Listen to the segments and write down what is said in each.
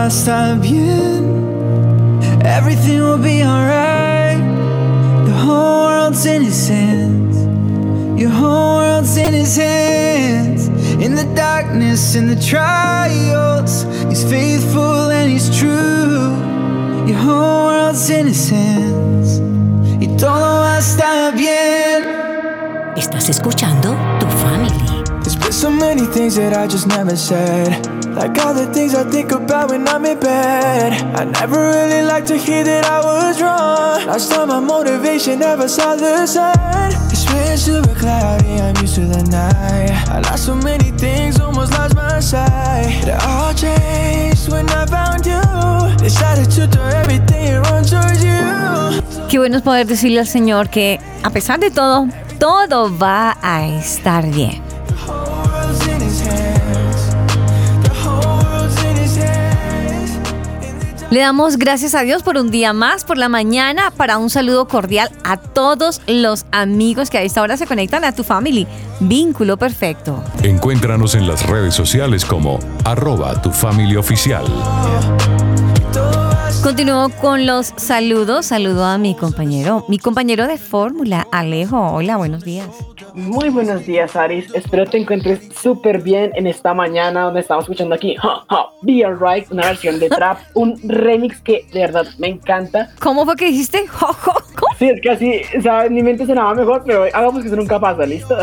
Va a estar bien. Everything will be alright. The whole world's in his hands. Your whole world's in his hands. In the darkness, in the trials, he's faithful and he's true. Your whole world's in his hands. Y todo va a estar bien. Estás escuchando Tu Family. There's been so many things that I just never said. Like all the things I think about when I'm in bed. I never really liked to hear that I was wrong. Lost all my motivation, never saw the sun. It's been cloudy, I'm used to the night. I lost so many things, almost lost my sight. It all changed when I found you. Decided to everything towards you. Qué bueno es poder decirle al Señor que a pesar de todo, todo va a estar bien. Le damos gracias a Dios por un día más, por la mañana, para un saludo cordial a todos los amigos que a esta hora se conectan a tu family. Vínculo perfecto. Encuéntranos en las redes sociales como arroba tu familia oficial. Continúo con los saludos. Saludo a mi compañero, mi compañero de fórmula, Alejo. Hola, buenos días. Muy buenos días, Aris. Espero te encuentres súper bien en esta mañana donde estamos escuchando aquí ha, ha, Be Alright, una versión de trap, un remix que de verdad me encanta. ¿Cómo fue que dijiste? Jo. Sí, es que así, ¿sabes? En mi mente sonaba mejor, pero hagamos que eso nunca pasa, ¿listo?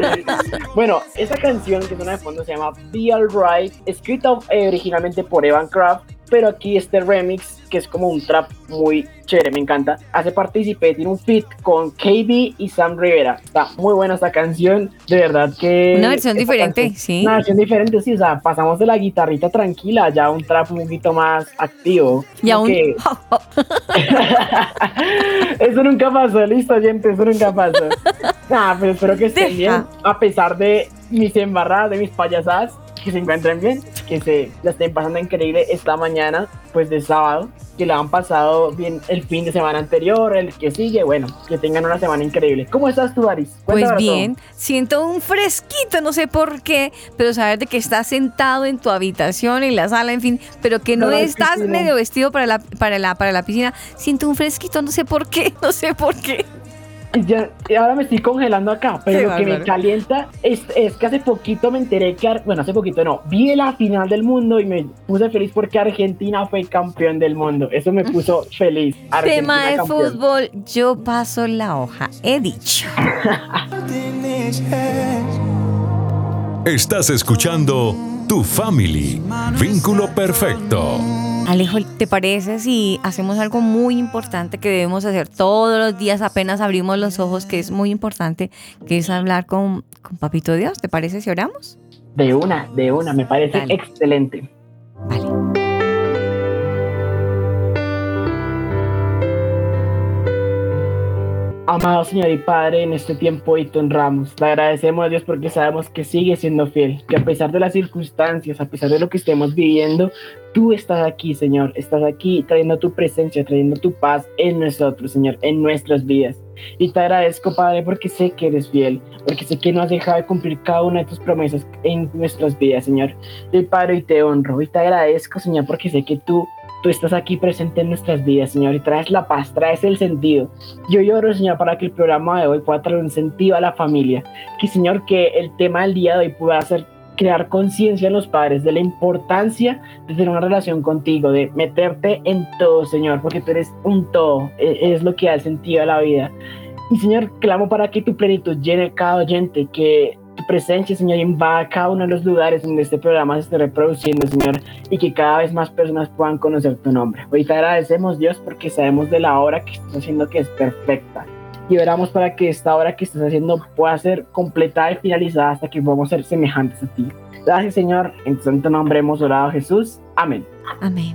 bueno, esta canción que suena de fondo se llama Be Alright, escrita eh, originalmente por Evan Craft, pero aquí este remix, que es como un trap muy chévere, me encanta, hace participé, tiene un feat con KB y Sam Rivera. Está muy buena esta canción, de verdad que... Una versión diferente, canción- sí. Una versión diferente, sí, o sea, pasamos de la guitarrita tranquila ya a un trap un poquito más activo. Y aún. que- eso nunca pasó, listo, gente, eso nunca pasó. Nah, pero espero que estén Deja. bien, a pesar de mis embarradas, de mis payasadas, que se encuentren bien, que se la estén pasando increíble esta mañana, pues de sábado, que la han pasado bien el fin de semana anterior, el que sigue, bueno, que tengan una semana increíble. ¿Cómo estás tú, Aris? Pues Cuéntamelo todo. bien, siento un fresquito, no sé por qué, pero saber de que estás sentado en tu habitación, en la sala, en fin, pero que no la estás medio vestido para la, para la, para la piscina. Siento un fresquito, no sé por qué, no sé por qué. Ya, ahora me estoy congelando acá, pero lo que me calienta es, es que hace poquito me enteré que, bueno, hace poquito no, vi la final del mundo y me puse feliz porque Argentina fue campeón del mundo. Eso me puso feliz. Argentina Tema de campeón. fútbol, yo paso la hoja, he dicho. Estás escuchando Tu Family, vínculo perfecto. Alejo, ¿te parece si hacemos algo muy importante que debemos hacer todos los días apenas abrimos los ojos, que es muy importante, que es hablar con, con Papito Dios? ¿Te parece si oramos? De una, de una, me parece Dale. excelente. Amado Señor y Padre, en este tiempo hoy te honramos. Te agradecemos a Dios porque sabemos que sigue siendo fiel, que a pesar de las circunstancias, a pesar de lo que estemos viviendo, tú estás aquí, Señor. Estás aquí trayendo tu presencia, trayendo tu paz en nosotros, Señor, en nuestras vidas. Y te agradezco, Padre, porque sé que eres fiel, porque sé que no has dejado de cumplir cada una de tus promesas en nuestras vidas, Señor. Y Padre, y te honro y te agradezco, Señor, porque sé que tú, tú estás aquí presente en nuestras vidas, Señor, y traes la paz, traes el sentido. Yo lloro, Señor, para que el programa de hoy pueda traer un sentido a la familia. Que, Señor, que el tema del día de hoy pueda hacer crear conciencia en los padres de la importancia de tener una relación contigo, de meterte en todo, Señor, porque tú eres un todo, e- es lo que da el sentido a la vida. Y Señor, clamo para que tu plenitud llene cada oyente, que presencia, Señor, invada cada uno de los lugares donde este programa se esté reproduciendo, Señor, y que cada vez más personas puedan conocer tu nombre. Hoy te agradecemos, Dios, porque sabemos de la obra que estás haciendo que es perfecta. y oramos para que esta obra que estás haciendo pueda ser completada y finalizada hasta que podamos ser semejantes a ti. Gracias, Señor. En tu santo nombre hemos orado, Jesús. Amén. Amén.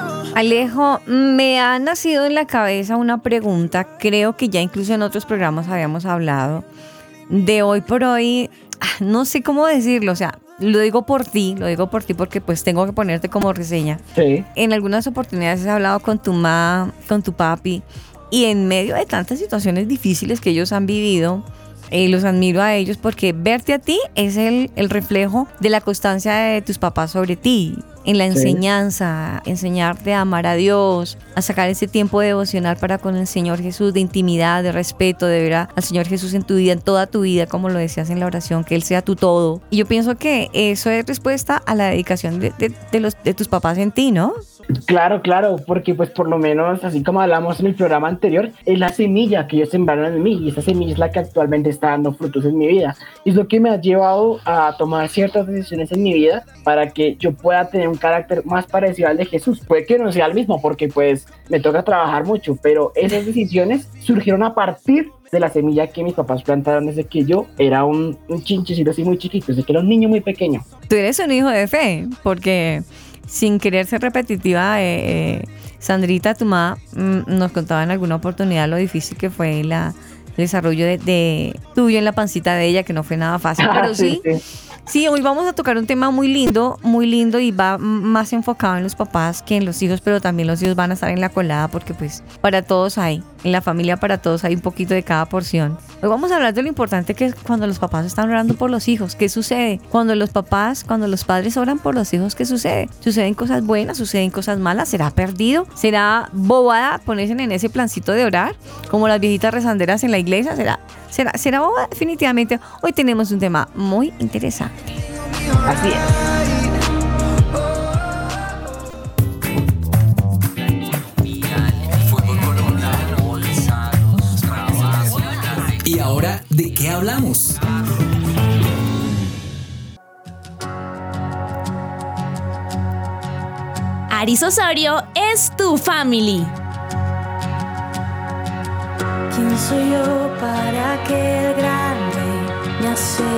Alejo, me ha nacido en la cabeza una pregunta, creo que ya incluso en otros programas habíamos hablado, de hoy por hoy, ah, no sé cómo decirlo, o sea, lo digo por ti, lo digo por ti porque pues tengo que ponerte como reseña. Sí. En algunas oportunidades he hablado con tu mamá, con tu papi, y en medio de tantas situaciones difíciles que ellos han vivido, eh, los admiro a ellos porque verte a ti es el, el reflejo de la constancia de tus papás sobre ti, en la Sí. enseñanza, enseñarte a amar a Dios, a sacar ese tiempo devocional para con el Señor Jesús, de intimidad, de respeto, de ver a- al Señor Jesús en tu vida, en toda tu vida, como lo decías en la oración, que Él sea tu todo. Y yo pienso que eso es respuesta a la dedicación de, de- de los, de tus papás en ti, ¿no? Claro, claro, porque pues por lo menos, así como hablamos en el programa anterior, es la semilla que ellos sembraron en mí y esa semilla es la que actualmente está dando frutos en mi vida. Y es lo que me ha llevado a tomar ciertas decisiones en mi vida para que yo pueda tener un carácter más parecido al de Jesús. Puede que no sea el mismo porque pues me toca trabajar mucho, pero esas decisiones surgieron a partir de la semilla que mis papás plantaron desde que yo era un, chinchecito así muy chiquito, desde que era un niño muy pequeño. Tú eres un hijo de fe, porque sin querer ser repetitiva, eh, eh, Sandrita, tu mamá, mm, nos contaba en alguna oportunidad lo difícil que fue la, el desarrollo de, de tuyo en la pancita de ella, que no fue nada fácil, pero sí, sí, hoy vamos a tocar un tema muy lindo, muy lindo y va más enfocado en los papás que en los hijos, pero también los hijos van a estar en la colada porque pues para todos hay, en la familia para todos hay un poquito de cada porción. Hoy vamos a hablar de lo importante que es cuando los papás están orando por los hijos. ¿Qué sucede? Cuando los papás, cuando los padres oran por los hijos, ¿qué sucede? ¿Suceden cosas buenas? ¿Suceden cosas malas? ¿Será perdido? ¿Será bobada ponerse en ese plancito de orar? Como las viejitas rezanderas en la iglesia. ¿Será, será, será bobada? Definitivamente. Hoy tenemos un tema muy interesante. Así es. De qué hablamos? Aris Osorio es tu family. ¿Quién soy yo para que el grande me aceptase?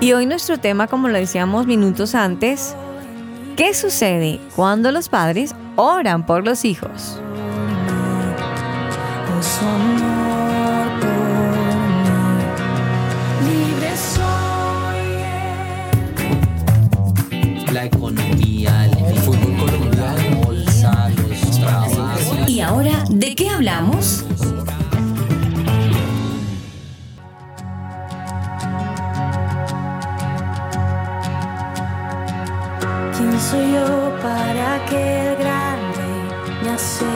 Y hoy nuestro tema, como lo decíamos minutos antes, ¿qué sucede cuando los padres oran por los hijos? Oh, de qué hablamos? ¿Quién soy yo para que el grande me aceptase?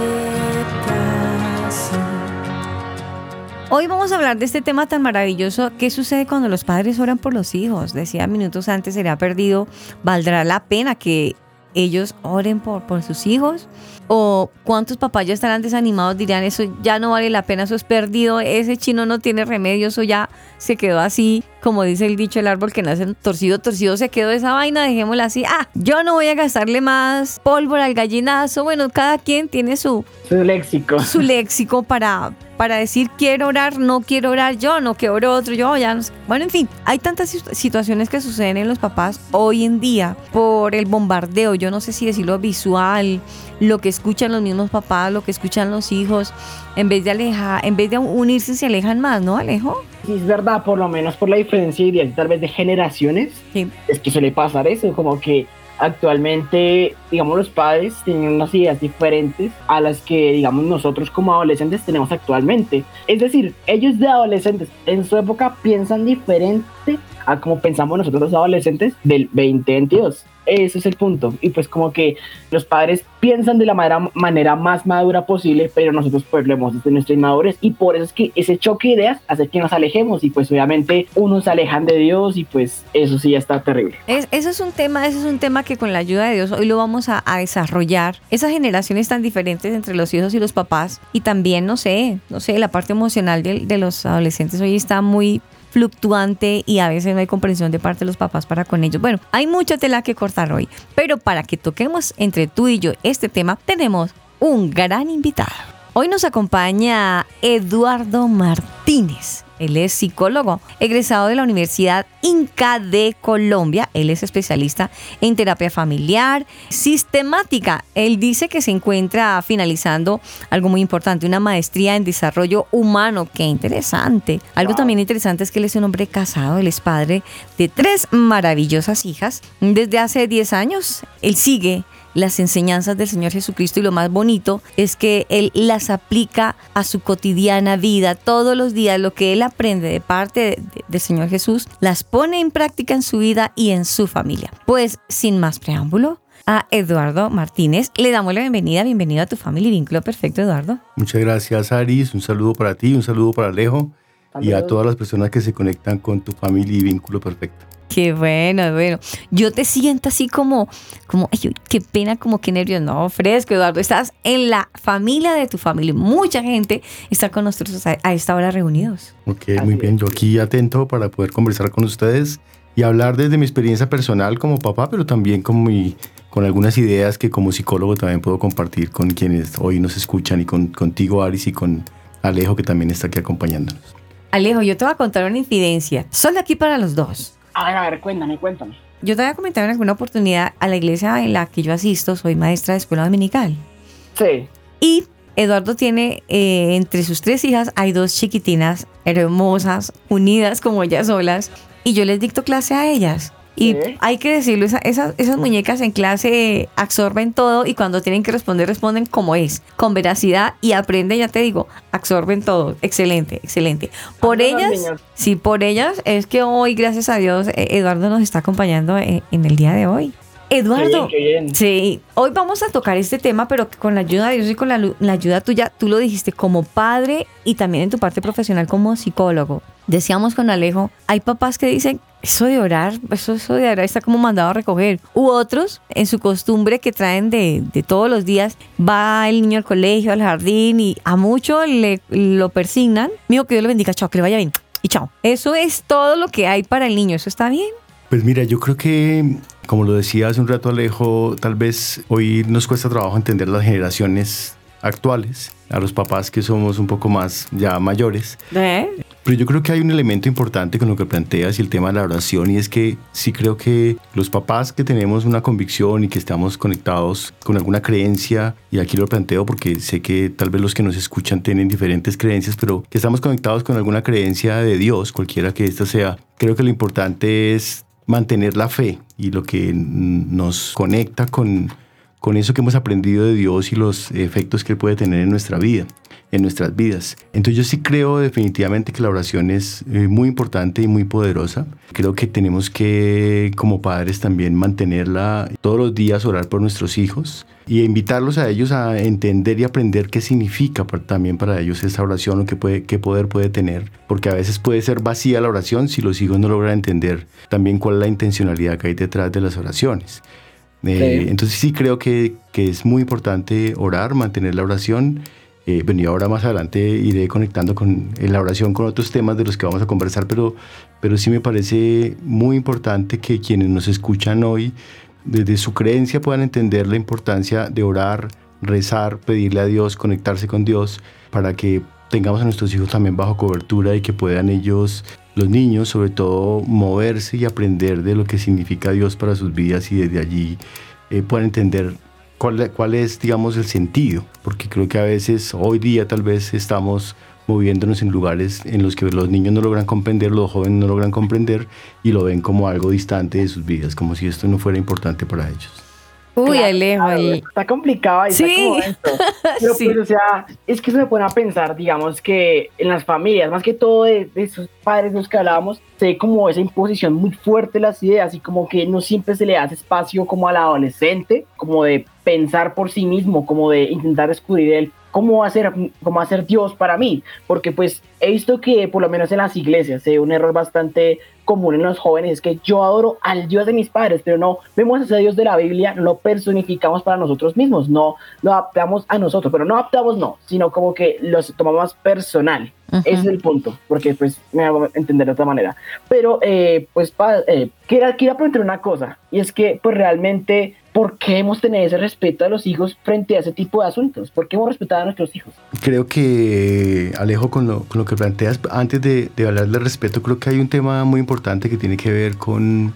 Hoy vamos a hablar de este tema tan maravilloso. ¿Qué sucede cuando los padres oran por los hijos? Decía minutos antes, ¿será perdido? ¿Valdrá la pena que ellos oren por, por sus hijos? ¿O cuántos papás ya estarán desanimados? Dirán, eso ya no vale la pena, eso es perdido, ese chino no tiene remedio, eso ya se quedó así, como dice el dicho, el árbol que nace torcido, torcido se quedó esa vaina, dejémosla así. Ah, yo no voy a gastarle más pólvora al gallinazo. Bueno, cada quien tiene su, Su léxico. su léxico para, para decir quiero orar, no quiero orar yo, no quiero orar otro yo, ya no sé. Bueno, en fin, hay tantas situ- situaciones que suceden en los papás hoy en día por el bombardeo, yo no sé si decirlo visual, lo que escuchan los mismos papás, lo que escuchan los hijos, en vez de alejar, en vez de unirse se alejan más, ¿no, Alejo? Sí, es verdad, por lo menos por la diferencia ideal tal vez de generaciones, Sí. es que suele pasar eso, como que actualmente, digamos, los padres tienen unas ideas diferentes a las que, digamos, nosotros como adolescentes tenemos actualmente. Es decir, ellos de adolescentes en su época piensan diferente a como pensamos nosotros los adolescentes del 2022. Ese es el punto. Y pues como que los padres piensan de la manera, más madura posible, pero nosotros pues lo hemos desde nuestra inmadurez y por eso es que ese choque de ideas hace que nos alejemos y pues obviamente unos se alejan de Dios y pues eso sí ya está terrible. Es, eso es un tema, ese es un tema que con la ayuda de Dios hoy lo vamos a, a desarrollar. Esas generaciones tan diferentes entre los hijos y los papás y también, no sé, no sé, la parte emocional de, de los adolescentes hoy está muy fluctuante y a veces no hay comprensión de parte de los papás para con ellos. Bueno, hay mucha tela que cortar hoy, pero para que toquemos entre tú y yo este tema, tenemos un gran invitado. Hoy nos acompaña Eduardo Martínez. Él es psicólogo, egresado de la Universidad Inca de Colombia. Él es especialista en terapia familiar sistemática. Él dice que se encuentra finalizando algo muy importante, una maestría en desarrollo humano. Qué interesante. Algo también interesante es que él es un hombre casado, él es padre de tres maravillosas hijas. Desde hace 10 años, él sigue las enseñanzas del Señor Jesucristo y lo más bonito es que Él las aplica a su cotidiana vida todos los días, lo que Él aprende de parte de, de, del Señor Jesús, las pone en práctica en su vida y en su familia. Pues sin más preámbulo, a Eduardo Martínez. Le damos la bienvenida, bienvenido a tu familia Vínculo Perfecto, Eduardo. Muchas gracias, Aris. Un saludo para ti, un saludo para Alejo y a todas las personas que se conectan con tu familia y Vínculo Perfecto. Qué bueno, bueno. Yo te siento así como, como, ay, qué pena, como qué nervios. No, fresco, Eduardo. Estás en la familia de tu familia. Mucha gente está con nosotros a, a esta hora reunidos. Ok, muy bien. Yo aquí atento para poder conversar con ustedes y hablar desde mi experiencia personal como papá, pero también con, mi, con algunas ideas que como psicólogo también puedo compartir con quienes hoy nos escuchan y con, contigo, Aris, y con Alejo, que también está aquí acompañándonos. Alejo, yo te voy a contar una infidencia. Solo aquí para los dos. A ver, a ver, cuéntame, cuéntame. Yo te voy a comentar en alguna oportunidad a la iglesia en la que yo asisto, soy maestra de escuela dominical. Sí. Y Eduardo tiene eh, entre sus tres hijas, hay dos chiquitinas hermosas, unidas como ellas solas, y yo les dicto clase a ellas. Y Sí. hay que decirlo, esa- esas, esas muñecas en clase absorben todo y cuando tienen que responder, responden como es, con veracidad y aprenden, ya te digo, absorben todo. Excelente, excelente. Por ellas, sí, por ellas es que hoy, gracias a Dios, eh, Eduardo nos está acompañando en, en el día de hoy. Eduardo, Qué bien, qué bien. Sí, hoy vamos a tocar este tema, pero con la ayuda de Dios y con la, la ayuda tuya, tú lo dijiste como padre y también en tu parte profesional como psicólogo. Decíamos con Alejo, hay papás que dicen, eso de orar, eso, eso de orar está como mandado a recoger. U otros, en su costumbre que traen de, de todos los días, va el niño al colegio, al jardín y a mucho le lo persignan. Mío, que Dios le bendiga, chao, que le vaya bien. Y chao. Eso es todo lo que hay para el niño, ¿eso está bien? Pues mira, yo creo que, como lo decía hace un rato Alejo, tal vez hoy nos cuesta trabajo entender las generaciones actuales, a los papás que somos un poco más ya mayores. ¿Eh? Pero yo creo que hay un elemento importante con lo que planteas y el tema de la oración y es que sí creo que los papás que tenemos una convicción y que estamos conectados con alguna creencia, y aquí lo planteo porque sé que tal vez los que nos escuchan tienen diferentes creencias, pero que estamos conectados con alguna creencia de Dios, cualquiera que ésta sea, creo que lo importante es mantener la fe y lo que nos conecta con, con eso que hemos aprendido de Dios y los efectos que puede tener en nuestra vida, en nuestras vidas. Entonces yo sí creo definitivamente que la oración es eh, muy importante y muy poderosa. Creo que tenemos que como padres también mantenerla todos los días, orar por nuestros hijos y invitarlos a ellos a entender y aprender qué significa también para ellos esa oración o qué, puede, qué poder puede tener. Porque a veces puede ser vacía la oración si los hijos no logran entender también cuál es la intencionalidad que hay detrás de las oraciones. Eh, Sí. Entonces sí creo que, que es muy importante orar, mantener la oración. Eh, bueno, y ahora más adelante iré conectando con la oración con otros temas de los que vamos a conversar, pero, pero sí me parece muy importante que quienes nos escuchan hoy, desde su creencia, puedan entender la importancia de orar, rezar, pedirle a Dios, conectarse con Dios, para que tengamos a nuestros hijos también bajo cobertura y que puedan ellos, los niños sobre todo, moverse y aprender de lo que significa Dios para sus vidas y desde allí eh, puedan entender cuál, cuál es, digamos, el sentido, porque creo que a veces, hoy día tal vez estamos moviéndonos en lugares en los que los niños no logran comprender, los jóvenes no logran comprender y lo ven como algo distante de sus vidas, como si esto no fuera importante para ellos. Uy, Alejo, claro, Está complicado Sí. está como esto. Pero Sí. pues, o sea, es que se me pone a pensar, digamos, que en las familias, más que todo de, de esos padres de los que hablábamos, se ve como esa imposición muy fuerte de las ideas y como que no siempre se le hace espacio como al adolescente, como de pensar por sí mismo, como de intentar descubrir el cómo hacer, cómo hacer Dios para mí, porque pues he visto que por lo menos en las iglesias se ve un error bastante común en los jóvenes, es que yo adoro al Dios de mis padres, pero no vemos a ese Dios de la Biblia, no lo personificamos para nosotros mismos, no lo adaptamos a nosotros, pero no adaptamos no, sino como que los tomamos personal. Ujú. Ese es el punto, porque pues me hago entender de otra manera. Pero eh, pues pa- eh, quería, quería preguntar una cosa, y es que pues realmente, ¿por qué hemos tenido ese respeto a los hijos frente a ese tipo de asuntos? ¿Por qué hemos respetado a nuestros hijos? Creo que, Alejo, con lo, con lo que planteas, antes de, de hablar del respeto, creo que hay un tema muy importante que tiene que ver con,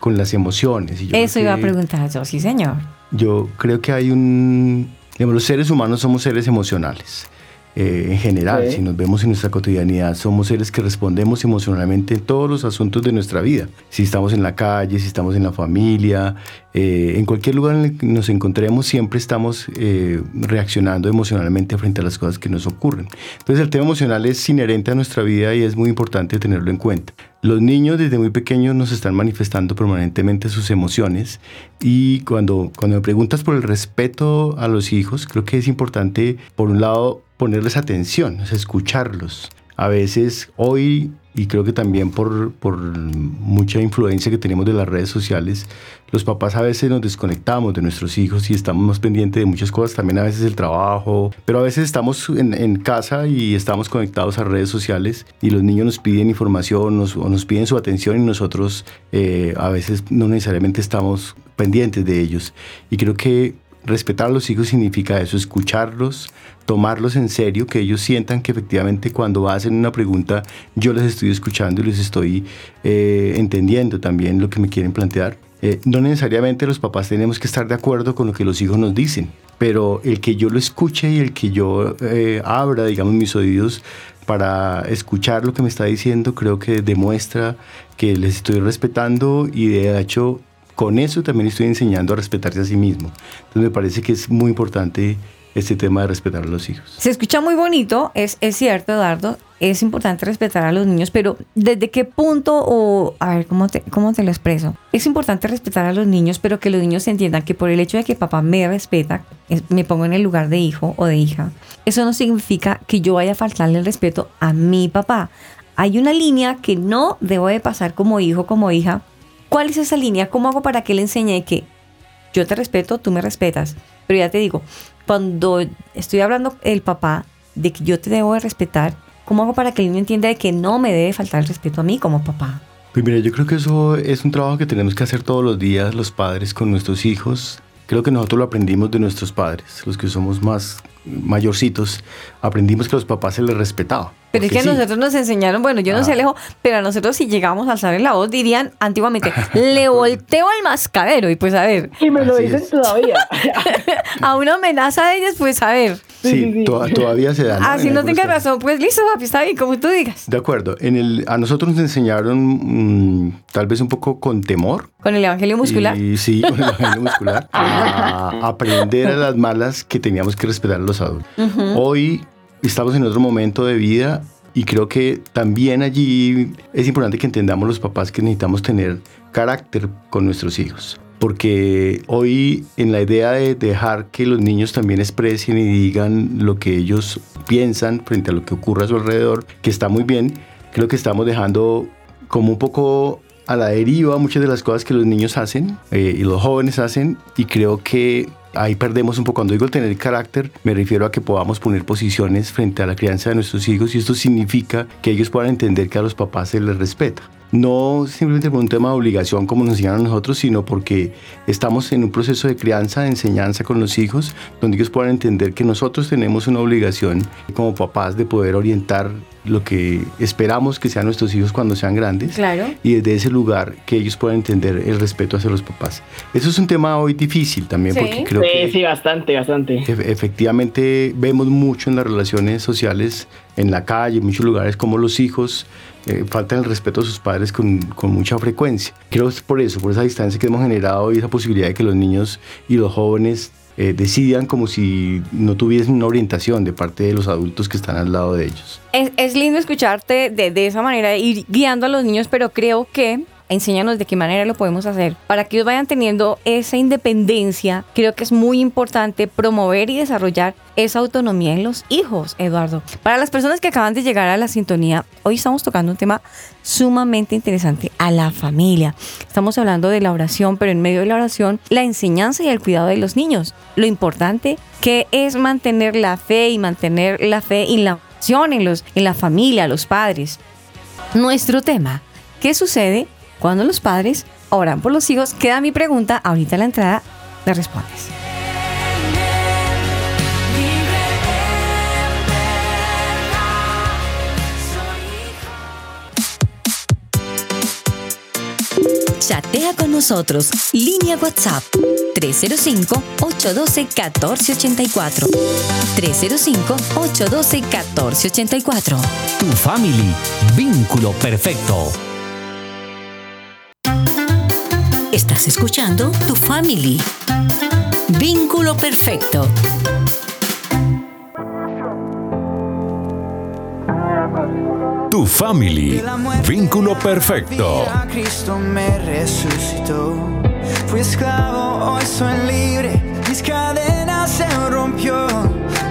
con las emociones. Y yo Eso iba a preguntar yo, sí, señor. Yo creo que hay un... Digamos, los seres humanos somos seres emocionales. eh, en general, Sí. si nos vemos en nuestra cotidianidad, somos seres que respondemos emocionalmente en todos los asuntos de nuestra vida. Si estamos en la calle, si estamos en la familia, eh, en cualquier lugar en el que nos encontremos, siempre estamos eh, reaccionando emocionalmente frente a las cosas que nos ocurren. Entonces el tema emocional es inherente a nuestra vida y es muy importante tenerlo en cuenta. Los niños desde muy pequeños nos están manifestando permanentemente sus emociones y cuando, cuando me preguntas por el respeto a los hijos, creo que es importante, por un lado, ponerles atención, escucharlos. A veces hoy, y creo que también por, por mucha influencia que tenemos de las redes sociales, los papás a veces nos desconectamos de nuestros hijos y estamos más pendientes de muchas cosas, también a veces el trabajo, pero a veces estamos en, en casa y estamos conectados a redes sociales y los niños nos piden información nos, o nos piden su atención y nosotros eh, a veces no necesariamente estamos pendientes de ellos. Y creo que respetar a los hijos significa eso, escucharlos, tomarlos en serio, que ellos sientan que efectivamente cuando hacen una pregunta yo les estoy escuchando y les estoy eh, entendiendo también lo que me quieren plantear. Eh, no necesariamente los papás tenemos que estar de acuerdo con lo que los hijos nos dicen, pero el que yo lo escuche y el que yo eh, abra, digamos, mis oídos para escuchar lo que me está diciendo, creo que demuestra que les estoy respetando y de hecho con eso también estoy enseñando a respetarse a sí mismo. Entonces me parece que es muy importante este tema de respetar a los hijos. Se escucha muy bonito, es, es cierto, Eduardo. Es importante respetar a los niños, pero ¿desde qué punto o, a ver, ¿cómo te, cómo te lo expreso? Es importante respetar a los niños, pero que los niños entiendan que por el hecho de que papá me respeta, es- me pongo en el lugar de hijo o de hija, eso no significa que yo vaya a faltarle el respeto a mi papá. Hay una línea que no debo de pasar como hijo, como hija. ¿Cuál es esa línea? ¿Cómo hago para que le enseñe que yo te respeto, tú me respetas. Pero ya te digo, cuando estoy hablando el papá de que yo te debo de respetar, ¿cómo hago para que el niño entienda de que no me debe faltar el respeto a mí como papá? Pues mira, yo creo que eso es un trabajo que tenemos que hacer todos los días los padres con nuestros hijos. Creo que nosotros lo aprendimos de nuestros padres, los que somos más mayorcitos, aprendimos que a los papás se les respetaba. Pero es que a sí. nosotros nos enseñaron, bueno, yo no Ah. sé Alejo, pero a nosotros si llegamos a alzar la voz dirían antiguamente, le volteo al mascadero y pues a ver, Y me lo Así dicen es. todavía. a una amenaza de ellos, pues a ver, Sí, Sí, sí, sí. to- todavía se da. ¿no? así En no tengas razón, pues listo, papi, está bien, como tú digas. De acuerdo. En el, a nosotros nos enseñaron mm, tal vez un poco con temor. Con el evangelio muscular. Y, sí, con el evangelio muscular. A aprender a las malas que teníamos que respetar a los adultos. Hoy estamos en otro momento de vida y creo que también allí es importante que entendamos los papás que necesitamos tener carácter con nuestros hijos. Porque hoy en la idea de dejar que los niños también expresen y digan lo que ellos piensan frente a lo que ocurre a su alrededor, que está muy bien, creo que estamos dejando como un poco a la deriva muchas de las cosas que los niños hacen eh, y los jóvenes hacen y creo que ahí perdemos un poco. Cuando digo tener carácter, me refiero a que podamos poner posiciones frente a la crianza de nuestros hijos y esto significa que ellos puedan entender que a los papás se les respeta. No simplemente por un tema de obligación como nos enseñaron nosotros, sino porque estamos en un proceso de crianza, de enseñanza con los hijos, donde ellos puedan entender que nosotros tenemos una obligación como papás de poder orientar lo que esperamos que sean nuestros hijos cuando sean grandes. Claro. Y desde ese lugar que ellos puedan entender el respeto hacia los papás. Eso es un tema hoy difícil también Sí. porque creo Sí, que sí, bastante, bastante. Ef- Efectivamente, vemos mucho en las relaciones sociales, en la calle, en muchos lugares, como los hijos eh, faltan el respeto a sus padres con, con mucha frecuencia. Creo que es por eso, por esa distancia que hemos generado y esa posibilidad de que los niños y los jóvenes eh, decidan como si no tuviesen una orientación de parte de los adultos que están al lado de ellos. Es, es lindo escucharte de, de esa manera, ir guiando a los niños, pero creo que enséñanos de qué manera lo podemos hacer para que ellos vayan teniendo esa independencia. Creo que es muy importante promover y desarrollar esa autonomía en los hijos, Eduardo. Para las personas que acaban de llegar a la sintonía, hoy estamos tocando un tema sumamente interesante, a la familia. Estamos hablando de la oración, pero en medio de la oración, la enseñanza y el cuidado de los niños. Lo importante que es mantener la fe y mantener la fe y la en, los, en la familia, los padres. Nuestro tema, ¿qué sucede cuando los padres oran por los hijos? Queda mi pregunta, ahorita a la entrada me respondes. Chatea con nosotros. Línea WhatsApp 305-812-1484. 305-812-1484. Tu family. Vínculo perfecto. Estás escuchando Tu Family. Vínculo perfecto. Tu family. Vínculo perfecto. A Cristo me resucitó. Fui esclavo, hoy soy libre. Mis cadenas se rompió.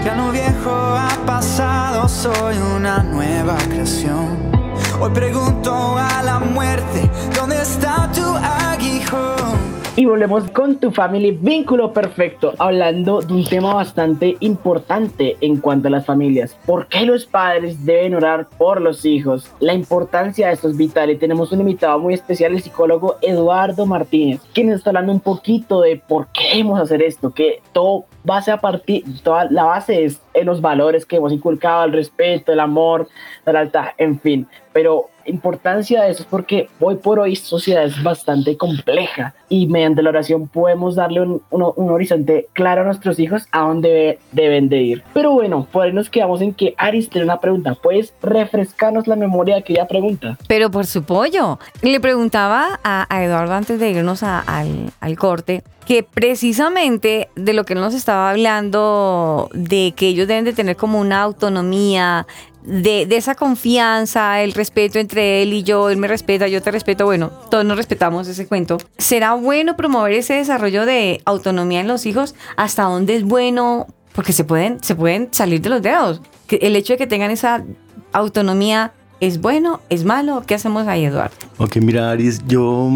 Ya lo viejo ha pasado, soy una nueva creación. Hoy pregunto a la muerte, ¿dónde está tu aguijón? Y volvemos con tu family vínculo perfecto, hablando de un tema bastante importante en cuanto a las familias. ¿Por qué los padres deben orar por los hijos? La importancia de esto es vital y tenemos un invitado muy especial, el psicólogo Eduardo Martínez, quien está hablando un poquito de por qué debemos hacer esto, que todo base a partir, toda la base es en los valores que hemos inculcado, el respeto, el amor, la lealtad, en fin. Pero importancia de eso es porque hoy por hoy sociedad es bastante compleja y mediante la oración podemos darle un, un- horizonte claro a nuestros hijos a dónde deben de ir. Pero bueno, por ahí nos quedamos en que Aris tiene una pregunta. ¿Puedes refrescarnos la memoria de aquella pregunta? Pero por su pollo. Le preguntaba a, Eduardo antes de irnos a- al, al corte que precisamente de lo que nos estaba hablando, de que ellos deben de tener como una autonomía, de, de esa confianza, el respeto entre él y yo, él me respeta, yo te respeto, bueno, todos nos respetamos ese cuento. ¿Será bueno promover ese desarrollo de autonomía en los hijos? ¿Hasta dónde es bueno? Porque se pueden, se pueden salir de los dedos. El hecho de que tengan esa autonomía ¿Es bueno? ¿Es malo? ¿Qué hacemos ahí, Eduardo? Ok, mira, Aries, yo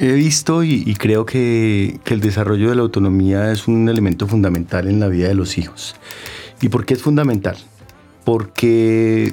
he visto y, y creo que, que el desarrollo de la autonomía es un elemento fundamental en la vida de los hijos. ¿Y por qué es fundamental? Porque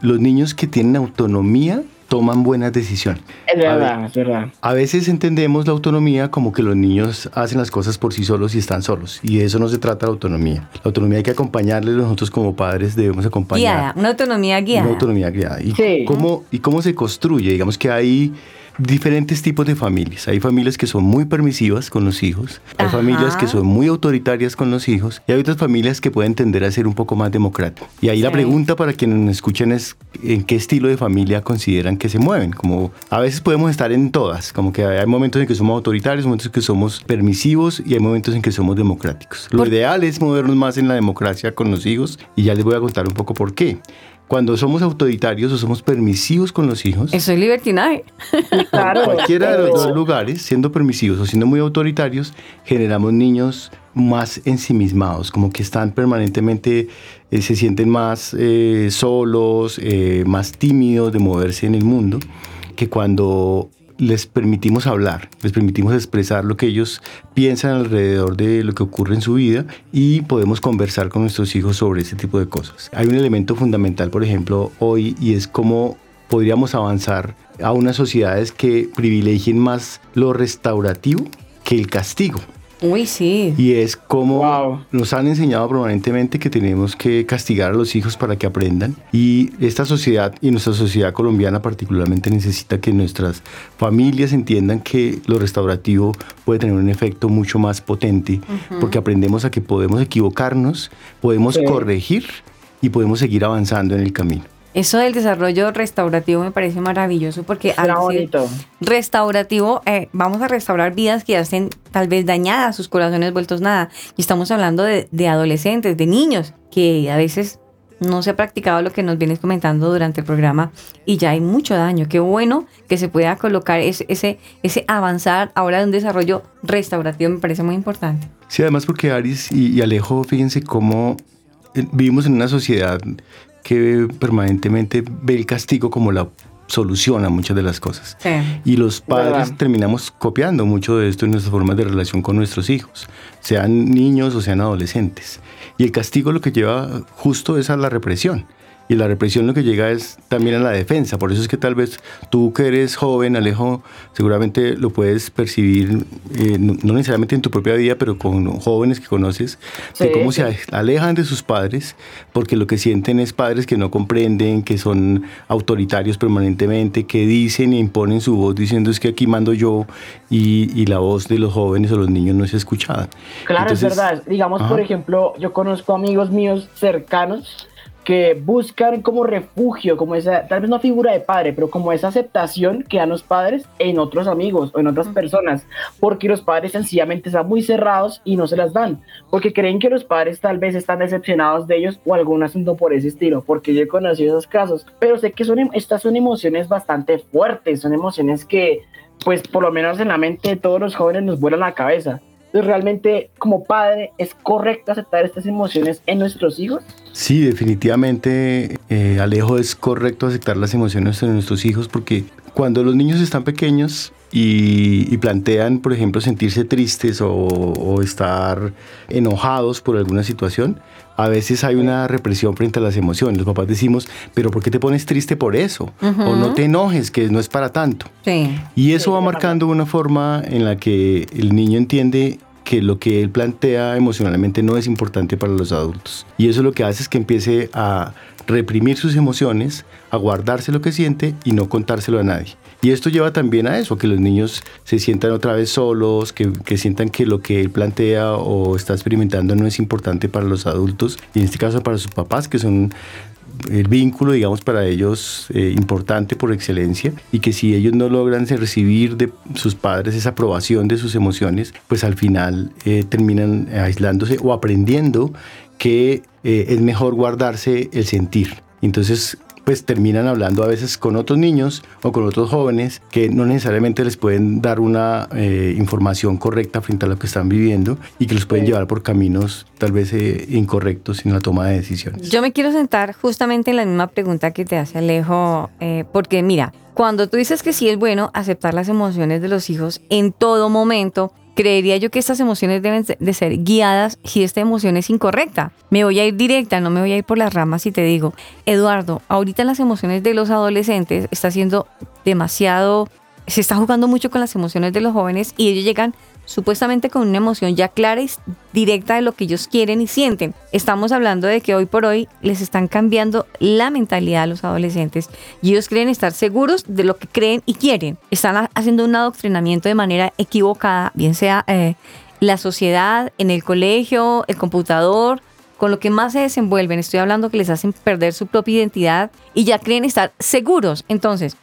los niños que tienen autonomía toman buenas decisiones. Es verdad, ver, es verdad. A veces entendemos la autonomía como que los niños hacen las cosas por sí solos y están solos. Y de eso no se trata la autonomía. La autonomía hay que acompañarles, nosotros como padres debemos acompañar. Guiada, una autonomía guiada. Una autonomía guiada. ¿Y, Sí. cómo, ¿Y cómo se construye? Digamos que hay diferentes tipos de familias. Hay familias que son muy permisivas con los hijos, hay Ajá. familias que son muy autoritarias con los hijos y hay otras familias que pueden tender a ser un poco más democráticas. Y ahí la Sí. pregunta para quienes nos escuchen es en qué estilo de familia consideran que se mueven. Como a veces podemos estar en todas, como que hay momentos en que somos autoritarios, momentos en que somos permisivos y hay momentos en que somos democráticos. Lo Por- ideal es movernos más en la democracia con los hijos y ya les voy a contar un poco por qué. Cuando somos autoritarios o somos permisivos con los hijos, Eso es libertinaje. Claro. cualquiera de los dos lugares, siendo permisivos o siendo muy autoritarios, generamos niños más ensimismados, como que están permanentemente, eh, se sienten más eh, solos, eh, más tímidos de moverse en el mundo, que cuando les permitimos hablar, les permitimos expresar lo que ellos piensan alrededor de lo que ocurre en su vida y podemos conversar con nuestros hijos sobre ese tipo de cosas. Hay un elemento fundamental, por ejemplo, hoy y es cómo podríamos avanzar a unas sociedades que privilegien más lo restaurativo que el castigo. Uy, sí. Y es como Wow. nos han enseñado permanentemente que tenemos que castigar a los hijos para que aprendan. Y esta sociedad y nuestra sociedad colombiana particularmente necesita que nuestras familias entiendan que lo restaurativo puede tener un efecto mucho más potente porque aprendemos a que podemos equivocarnos, podemos Sí. corregir y podemos seguir avanzando en el camino. Eso del desarrollo restaurativo me parece maravilloso porque decir bonito. restaurativo, eh, vamos a restaurar vidas que ya estén tal vez dañadas, sus corazones vueltos nada. Y estamos hablando de, de adolescentes, de niños, que a veces no se ha practicado lo que nos vienes comentando durante el programa y ya hay mucho daño. Qué bueno que se pueda colocar ese, ese, ese avanzar ahora de un desarrollo restaurativo, me parece muy importante. Sí, además porque Aris y, y Alejo, fíjense cómo eh, vivimos en una sociedad que permanentemente ve el castigo como la solución a muchas de las cosas. Sí. Y los padres Verdad. terminamos copiando mucho de esto en nuestras formas de relación con nuestros hijos, sean niños o sean adolescentes. Y el castigo lo que lleva justo es a la represión. Y la represión lo que llega es también a la defensa. Por eso es que tal vez tú que eres joven, Alejo, seguramente lo puedes percibir, eh, no, necesariamente en tu propia vida, pero con jóvenes que conoces, de Sí, cómo sí. se alejan de sus padres, porque lo que sienten es padres que no comprenden, que son autoritarios permanentemente, que dicen e imponen su voz diciendo es que aquí mando yo y, y la voz de los jóvenes o los niños no es escuchada. Claro, Entonces, es verdad. Digamos, ajá. por ejemplo, yo conozco amigos míos cercanos que buscan como refugio, como esa, tal vez no figura de padre, pero como esa aceptación que dan los padres en otros amigos o en otras personas, porque los padres sencillamente están muy cerrados y no se las dan, porque creen que los padres tal vez están decepcionados de ellos o algún asunto por ese estilo, porque yo he conocido esos casos, pero sé que son, estas son emociones bastante fuertes, son emociones que, pues por lo menos en la mente de todos los jóvenes nos vuelan la cabeza. Entonces, realmente, como padre, ¿es correcto aceptar estas emociones en nuestros hijos? Sí, definitivamente, eh, Alejo, es correcto aceptar las emociones de nuestros hijos porque cuando los niños están pequeños y, y plantean, por ejemplo, sentirse tristes o, o estar enojados por alguna situación, a veces hay una represión frente a las emociones. Los papás decimos, pero ¿por qué te pones triste por eso? O no te enojes, que no es para tanto. Sí. Y eso Sí, va marcando una forma en la que el niño entiende que lo que él plantea emocionalmente no es importante para los adultos. Y eso lo que hace es que empiece a reprimir sus emociones, a guardarse lo que siente y no contárselo a nadie. Y esto lleva también a eso, que los niños se sientan otra vez solos, que, que sientan que lo que él plantea o está experimentando no es importante para los adultos, y en este caso para sus papás, que son el vínculo, digamos, para ellos eh, importante por excelencia y que si ellos no logran recibir de sus padres esa aprobación de sus emociones, pues al final eh, terminan aislándose o aprendiendo que eh, es mejor guardarse el sentir. Entonces, pues terminan hablando a veces con otros niños o con otros jóvenes que no necesariamente les pueden dar una eh, información correcta frente a lo que están viviendo y que los pueden llevar por caminos tal vez eh, incorrectos en la toma de decisiones. Yo me quiero sentar justamente en la misma pregunta que te hace Alejo, eh, porque mira, cuando tú dices que sí es bueno aceptar las emociones de los hijos en todo momento, creería yo que estas emociones deben de ser guiadas si esta emoción es incorrecta. Me voy a ir directa, no me voy a ir por las ramas y te digo, Eduardo, ahorita las emociones de los adolescentes está siendo demasiado, se está jugando mucho con las emociones de los jóvenes y ellos llegan supuestamente con una emoción ya clara y directa de lo que ellos quieren y sienten. Estamos hablando de que hoy por hoy les están cambiando la mentalidad a los adolescentes y ellos creen estar seguros de lo que creen y quieren. Están ha- haciendo un adoctrinamiento de manera equivocada, bien sea eh, la sociedad, en el colegio, el computador, con lo que más se desenvuelven. Estoy hablando que les hacen perder su propia identidad y ya creen estar seguros. Entonces,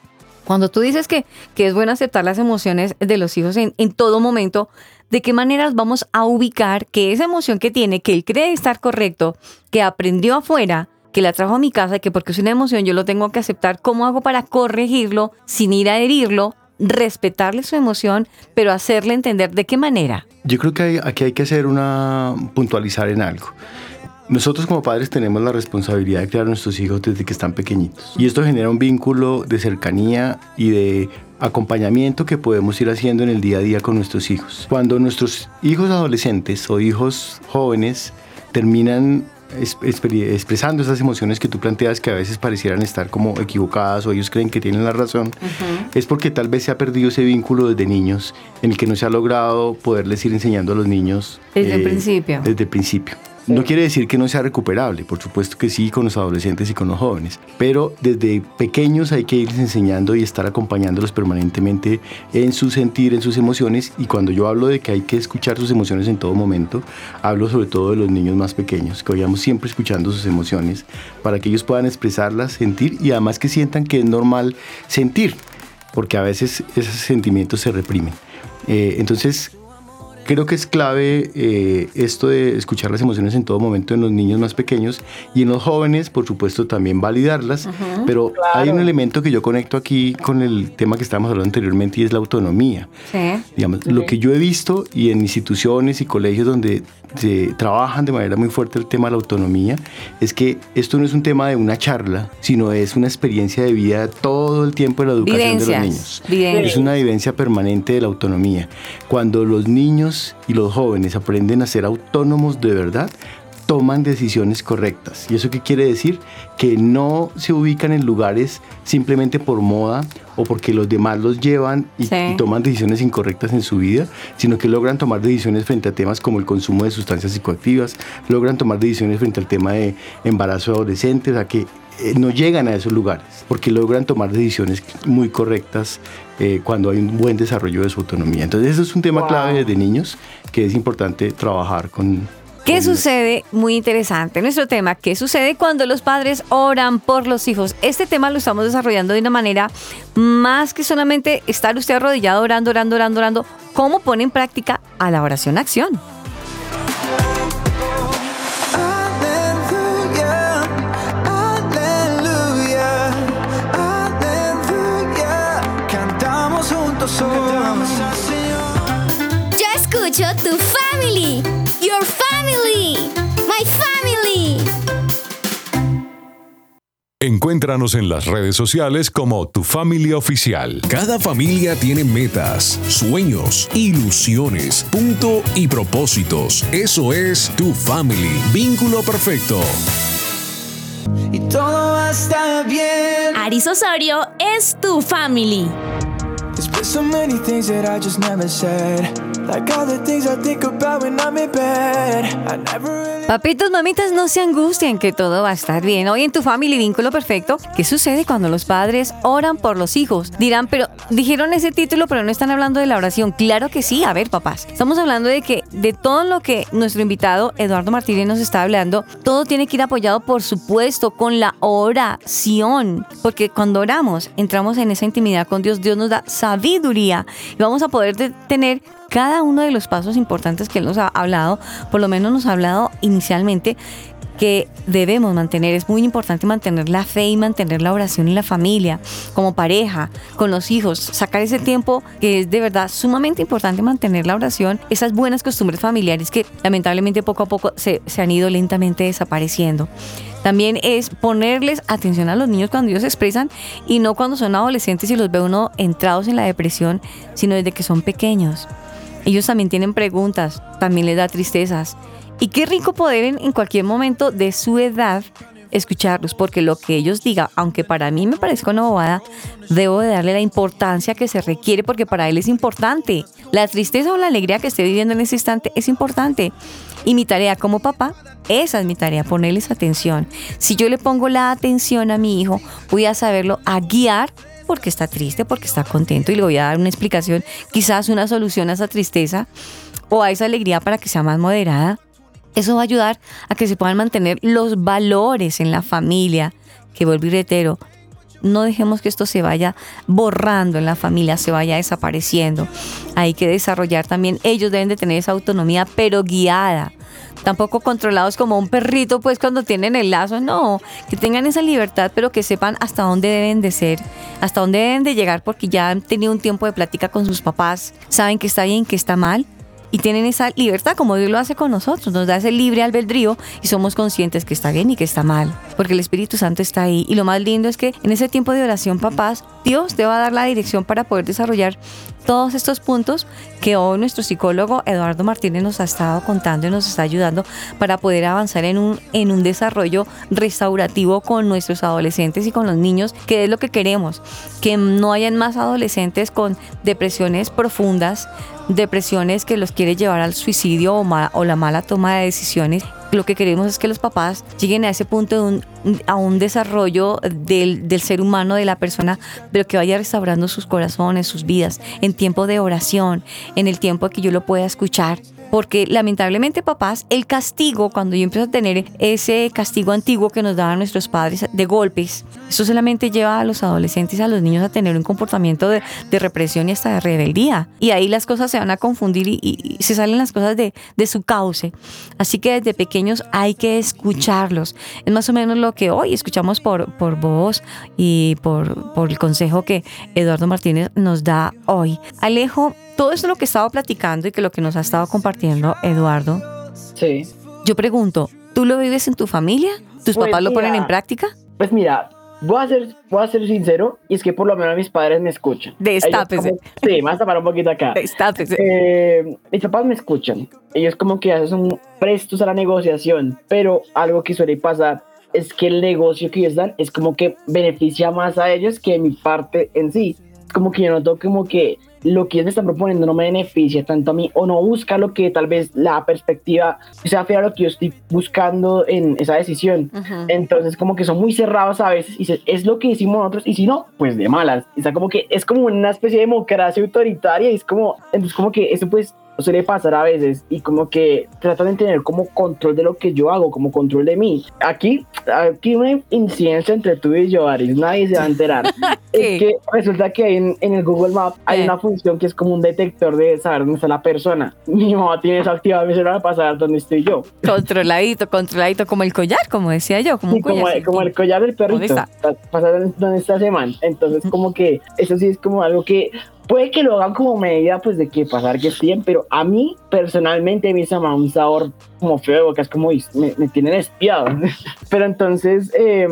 cuando tú dices que, que es bueno aceptar las emociones de los hijos en, en todo momento, ¿de qué maneras vamos a ubicar que esa emoción que tiene, que él cree estar correcto, que aprendió afuera, que la trajo a mi casa, que porque es una emoción yo lo tengo que aceptar, ¿cómo hago para corregirlo sin ir a herirlo? respetarle su emoción, pero hacerle entender de qué manera. Yo creo que hay- aquí hay que hacer una puntualizar en algo. Nosotros como padres tenemos la responsabilidad de criar a nuestros hijos desde que están pequeñitos. Y esto genera un vínculo de cercanía y de acompañamiento que podemos ir haciendo en el día a día con nuestros hijos. Cuando nuestros hijos adolescentes o hijos jóvenes terminan expresando esas emociones que tú planteas que a veces parecieran estar como equivocadas o ellos creen que tienen la razón, es porque tal vez se ha perdido ese vínculo desde niños en el que no se ha logrado poderles ir enseñando a los niños Desde el principio. Desde el principio. No quiere decir que no sea recuperable, por supuesto que sí, con los adolescentes y con los jóvenes, pero desde pequeños hay que irles enseñando y estar acompañándolos permanentemente en su sentir, en sus emociones, y cuando yo hablo de que hay que escuchar sus emociones en todo momento, hablo sobre todo de los niños más pequeños, que vayamos siempre escuchando sus emociones para que ellos puedan expresarlas, sentir y además que sientan que es normal sentir, porque a veces esos sentimientos se reprimen. Eh, entonces, Creo que es clave eh, esto de escuchar las emociones en todo momento en los niños más pequeños y en los jóvenes, por supuesto, también validarlas. Pero hay un elemento que yo conecto aquí con el tema que estábamos hablando anteriormente y es la autonomía. Sí. Digamos, Lo que yo he visto y en instituciones y colegios donde se trabajan de manera muy fuerte el tema de la autonomía es que esto no es un tema de una charla, sino es una experiencia de vida todo el tiempo de la educación de los niños. vivencias. Es una vivencia permanente de la autonomía. Cuando los niños y los jóvenes aprenden a ser autónomos de verdad, toman decisiones correctas. ¿Y eso qué quiere decir? Que no se ubican en lugares simplemente por moda o porque los demás los llevan y, Sí. y toman decisiones incorrectas en su vida, sino que logran tomar decisiones frente a temas como el consumo de sustancias psicoactivas, logran tomar decisiones frente al tema de embarazo de adolescentes, a que eh, no llegan a esos lugares, porque logran tomar decisiones muy correctas eh, cuando hay un buen desarrollo de su autonomía. Entonces, eso es un tema Wow. clave de niños que es importante trabajar con. ¿Qué sucede? Muy interesante nuestro tema. ¿Qué sucede cuando los padres oran por los hijos? Este tema lo estamos desarrollando de una manera más que solamente estar usted arrodillado orando, orando, orando, orando. ¿Cómo pone en práctica a la oración acción? Aleluya, aleluya, aleluya. Cantamos juntos hoy. Yo escucho tu family. Your family. My family. Encuéntranos en las redes sociales como Tu Familia Oficial. Cada familia tiene metas, sueños, ilusiones, punto y propósitos. Eso es Tu Family. Vínculo perfecto. Y todo va a estar bien. Aris Osorio es tu family. There's been so many things that I just never said. Papitos, mamitas, no se angustien que todo va a estar bien. Hoy en tu familia vínculo perfecto, ¿qué sucede cuando los padres oran por los hijos? Dirán, pero dijeron ese título, pero no están hablando de la oración. Claro que sí, a ver, papás. Estamos hablando de que de todo lo que nuestro invitado Eduardo Martínez nos está hablando, todo tiene que ir apoyado, por supuesto, con la oración. Porque cuando oramos, entramos en esa intimidad con Dios, Dios nos da sabiduría y vamos a poder de- tener cada uno de los pasos importantes que Él nos ha hablado, por lo menos nos ha hablado inicialmente, que debemos mantener. Es muy importante mantener la fe y mantener la oración en la familia, como pareja, con los hijos, sacar ese tiempo que es de verdad sumamente importante mantener la oración, esas buenas costumbres familiares que lamentablemente poco a poco se, se han ido lentamente desapareciendo. También es ponerles atención a los niños cuando ellos se expresan y no cuando son adolescentes y los ve uno entrados en la depresión, sino desde que son pequeños. Ellos también tienen preguntas, también les da tristezas. Y qué rico poder en, cualquier momento de su edad escucharlos, porque lo que ellos digan, aunque para mí me parezca una bobada, debo de darle la importancia que se requiere porque para él es importante. La tristeza o la alegría que esté viviendo en ese instante es importante. Y mi tarea como papá, esa es mi tarea, ponerles atención. Si yo le pongo la atención a mi hijo, voy a saberlo a guiar porque está triste, porque está contento y le voy a dar una explicación, quizás una solución a esa tristeza o a esa alegría para que sea más moderada. Eso va a ayudar a que se puedan mantener los valores en la familia, que vuelvo y reitero, no dejemos que esto se vaya borrando en la familia, se vaya desapareciendo. Hay que desarrollar también, ellos deben de tener esa autonomía, pero guiada. Tampoco controlados como un perrito, pues cuando tienen el lazo, no, que tengan esa libertad, pero que sepan hasta dónde deben de ser, hasta dónde deben de llegar, porque ya han tenido un tiempo de plática con sus papás, saben que está bien, que está mal, y tienen esa libertad como Dios lo hace con nosotros, nos da ese libre albedrío y somos conscientes que está bien y que está mal, porque el Espíritu Santo está ahí. Y lo más lindo es que en ese tiempo de oración, papás, Dios te va a dar la dirección para poder desarrollar todos estos puntos que hoy nuestro psicólogo Eduardo Martínez nos ha estado contando y nos está ayudando para poder avanzar en un, en un desarrollo restaurativo con nuestros adolescentes y con los niños, que es lo que queremos, que no hayan más adolescentes con depresiones profundas, depresiones que los quiere llevar al suicidio o, o la mala toma de decisiones. Lo que queremos es que los papás lleguen a ese punto de un, a un desarrollo del, del ser humano, de la persona, pero que vaya restaurando sus corazones, sus vidas, en tiempo de oración, en el tiempo que yo lo pueda escuchar. Porque lamentablemente, papás, el castigo, cuando yo empiezo a tener ese castigo antiguo que nos daban nuestros padres de golpes, eso solamente lleva a los adolescentes, a los niños a tener un comportamiento de, represión y hasta de rebeldía. Y ahí las cosas se van a confundir y, y- y se salen las cosas de, su cauce. Así que desde pequeños hay que escucharlos. Es más o menos lo que hoy escuchamos por, voz y por el consejo que Eduardo Martínez nos da hoy. Alejo, todo esto lo que he estado platicando y que lo que nos ha estado compartiendo Eduardo, Sí. yo pregunto, ¿tú lo vives en tu familia? ¿Tus Pues papás lo ponen mira, en práctica? Pues mira, voy a ser, voy a ser sincero, y es que por lo menos mis padres me escuchan. Ellos Destápese. como- sí, me vas a tapar un poquito acá. Destápese. Eh, mis papás me escuchan. Ellos como que hacen son prestos a la negociación, pero algo que suele pasar es que el negocio que ellos dan es como que beneficia más a ellos que mi parte en sí. Es como que yo noto como que lo que ellos me están proponiendo no me beneficia tanto a mí o no busca lo que tal vez la perspectiva sea fiel a lo que yo estoy buscando en esa decisión. Entonces como que son muy cerrados a veces y se- es lo que decimos nosotros y si no, pues de malas. O sea, como que es como una especie de democracia autoritaria y es como, entonces como que eso pues suele pasar a veces y como que tratan de tener como control de lo que yo hago, como control de mí. Aquí, aquí una incidencia entre tú y yo, Aris, nadie se va a enterar. es que resulta que en, en el Google Maps hay Eh. una función que es como un detector de saber dónde está la persona. Mi mamá tiene eso activado, me va a pasar dónde estoy yo. Controladito, controladito, como el collar, como decía yo, como Sí, un como, collar. como el collar del perrito. ¿Dónde está? Pa- Pasar donde está ese man. Entonces, como que eso sí es como algo que puede que lo hagan como medida, pues, de que pasar que estén, pero a mí, personalmente, me hizo un sabor como feo de boca, es como, "Uy, me, me tienen espiado. pero entonces, eh,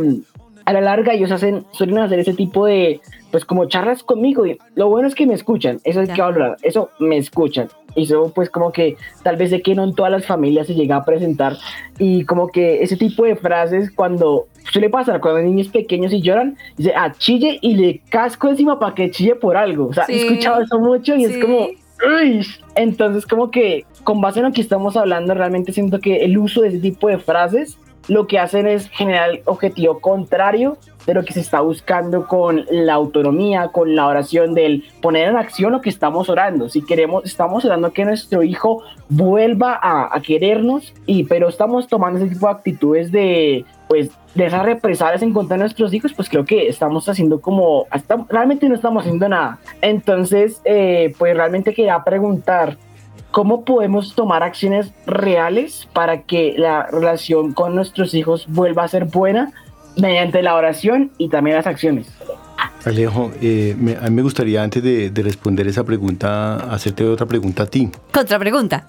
a la larga, ellos hacen, suelen hacer ese tipo de, pues, como charlas conmigo. Y lo bueno es que me escuchan, eso es Ya. que hablar, eso me escuchan. Y eso, pues, como que tal vez sé que no en todas las familias se llega a presentar. Y como que ese tipo de frases, cuando suele pasar, cuando hay niños pequeños y lloran, dice, ah, chille y le casco encima para que chille por algo. O sea, he Sí. escuchado eso mucho y es Sí. como, uy. Entonces, como que con base en lo que estamos hablando, realmente siento que el uso de ese tipo de frases lo que hacen es generar objetivo contrario de lo que se está buscando con la autonomía, con la oración del poner en acción lo que estamos orando. Si queremos, estamos orando que nuestro hijo vuelva a, a querernos, y, pero estamos tomando ese tipo de actitudes de, pues, de esas represalias en contra de nuestros hijos, pues creo que estamos haciendo como, hasta, realmente no estamos haciendo nada. Entonces, eh, pues realmente quería preguntar, ¿Cómo podemos tomar acciones reales para que la relación con nuestros hijos vuelva a ser buena mediante la oración y también las acciones? Alejo, eh, me- a mí me gustaría antes de, de responder esa pregunta, hacerte otra pregunta a ti. Contrapregunta.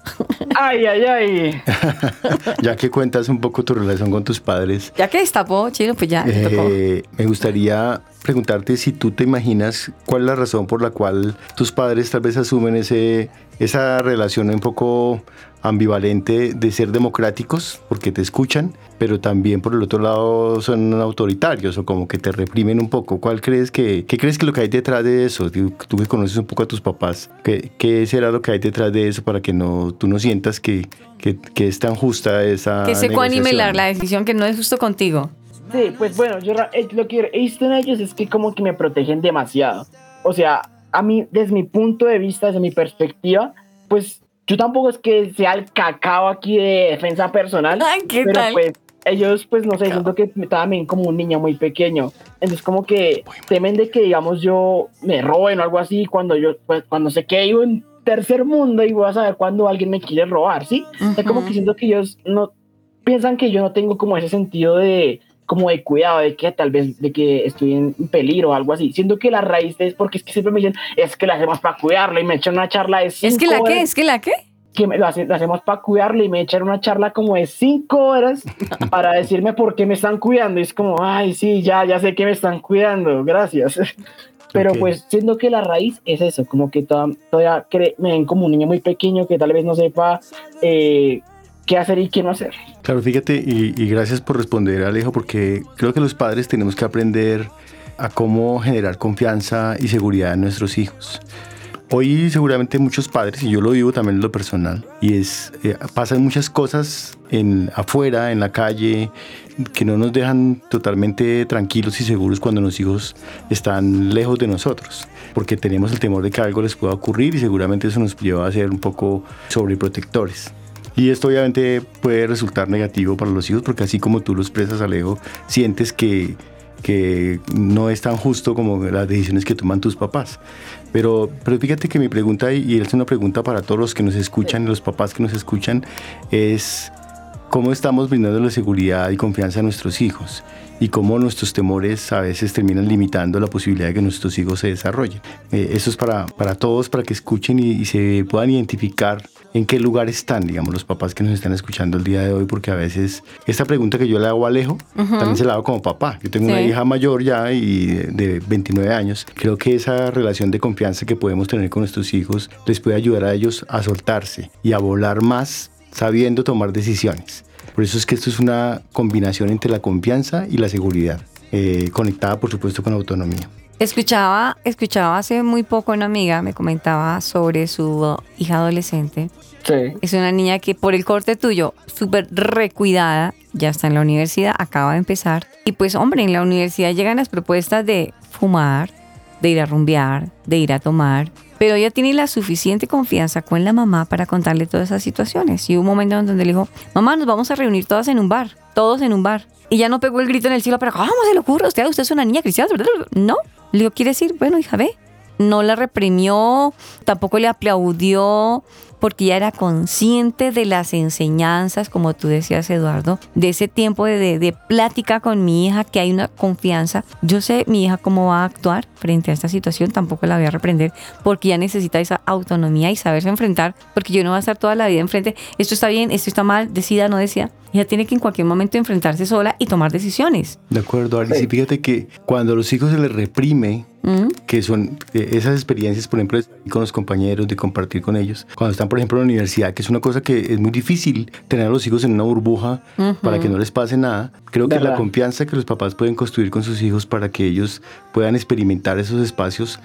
Ay, ay, ay. Ya que cuentas un poco tu relación con tus padres, Ya que destapó, chino, pues ya. eh, me gustaría preguntarte si tú te imaginas cuál es la razón por la cual tus padres tal vez asumen ese, esa relación un poco ambivalente de ser democráticos porque te escuchan, pero también por el otro lado son autoritarios o como que te reprimen un poco. ¿Cuál crees que, qué crees que lo que hay detrás de eso? Tú, que conoces un poco a tus papás, ¿qué, qué será lo que hay detrás de eso para que no, tú no sientas que, que, que es tan justa esa que se coanime la, decisión que no es justo contigo. Sí, pues bueno, yo eh, lo que he visto en ellos es que como que me protegen demasiado. O sea, a mí, desde mi punto de vista, desde mi perspectiva, pues yo tampoco es que sea el cacao aquí de defensa personal. Ay, ¿qué pero tal? pues ellos, pues no sé, siento que me también como un niño muy pequeño. Entonces como que temen de que, digamos, yo me roben o algo así cuando yo, pues cuando sé que vivo en tercer mundo y voy a saber cuando alguien me quiere robar, ¿sí? Es como que siento que ellos no piensan que yo no tengo como ese sentido de como de cuidado, de que tal vez de que estoy en peligro o algo así. Siento que la raíz es porque es que siempre me dicen, es que la hacemos para cuidarlo y me echan una charla de ¿Es que cinco la qué? horas. ¿Es que la qué? que me- lo, hace- lo hacemos para cuidarle y me echan una charla como de cinco horas para decirme por qué me están cuidando. Y es como, ay, sí, ya, ya sé que me están cuidando, gracias. Pero pues siendo que la raíz es eso, como que toda- todavía cre- me ven como un niño muy pequeño que tal vez no sepa eh, qué hacer y qué no hacer. Claro, fíjate, y, gracias por responder, Alejo, porque creo que los padres tenemos que aprender a cómo generar confianza y seguridad en nuestros hijos. Hoy seguramente muchos padres, y yo lo vivo también en lo personal, y es, eh, pasan muchas cosas en, afuera, en la calle, que no nos dejan totalmente tranquilos y seguros cuando los hijos están lejos de nosotros, porque tenemos el temor de que algo les pueda ocurrir y seguramente eso nos lleva a ser un poco sobreprotectores. Y esto obviamente puede resultar negativo para los hijos porque así como tú lo expresas, Alejo, sientes que, que no es tan justo como las decisiones que toman tus papás. Pero, pero fíjate que mi pregunta, y es una pregunta para todos los que nos escuchan, los papás que nos escuchan, es cómo estamos brindando seguridad y confianza a nuestros hijos y cómo nuestros temores a veces terminan limitando la posibilidad de que nuestros hijos se desarrollen. Eh, eso es para, para todos, para que escuchen y, y se puedan identificar en qué lugar están, digamos, los papás que nos están escuchando el día de hoy, porque a veces esta pregunta que yo le hago a Alejo, Ujú. también se la hago como papá. Yo tengo una Sí. hija mayor ya y de, de 29 años. Creo que esa relación de confianza que podemos tener con nuestros hijos les puede ayudar a ellos a soltarse y a volar más sabiendo tomar decisiones. Por eso es que esto es una combinación entre la confianza y la seguridad, eh, conectada por supuesto con la autonomía. Escuchaba, escuchaba hace muy poco una amiga me comentaba sobre su hija adolescente. Sí. Es una niña que por el corte tuyo, súper recuidada, ya está en la universidad, acaba de empezar. Y pues hombre, en la universidad llegan las propuestas de fumar, de ir a rumbear, de ir a tomar. Pero ella tiene la suficiente confianza con la mamá para contarle todas esas situaciones. Y hubo un momento en donde le dijo, mamá, nos vamos a reunir todas en un bar, todos en un bar. Y ya no pegó el grito en el cielo, pero ¿cómo se le ocurre a usted? Usted es una niña cristiana. No. Le digo, ¿quiere decir? Bueno, hija, ve. No la reprimió, tampoco le aplaudió, porque ella era consciente de las enseñanzas, como tú decías, Eduardo, de ese tiempo de, de- plática con mi hija, que hay una confianza. Yo sé mi hija cómo va a actuar frente a esta situación, tampoco la voy a reprender, porque ella necesita esa autonomía y saberse enfrentar, porque yo no voy a estar toda la vida enfrente, esto está bien, esto está mal, decida, no decida. Ella tiene que en cualquier momento enfrentarse sola y tomar decisiones. De acuerdo, Alice. Y fíjate que cuando a los hijos se les reprime, ¿Mm? que son esas experiencias, por ejemplo, de estar con los compañeros, de compartir con ellos, cuando están, por ejemplo, en la universidad, que es una cosa que es muy difícil tener a los hijos en una burbuja para que no les pase nada. Creo que la confianza que los papás pueden construir con sus hijos para que ellos puedan experimentar esos espacios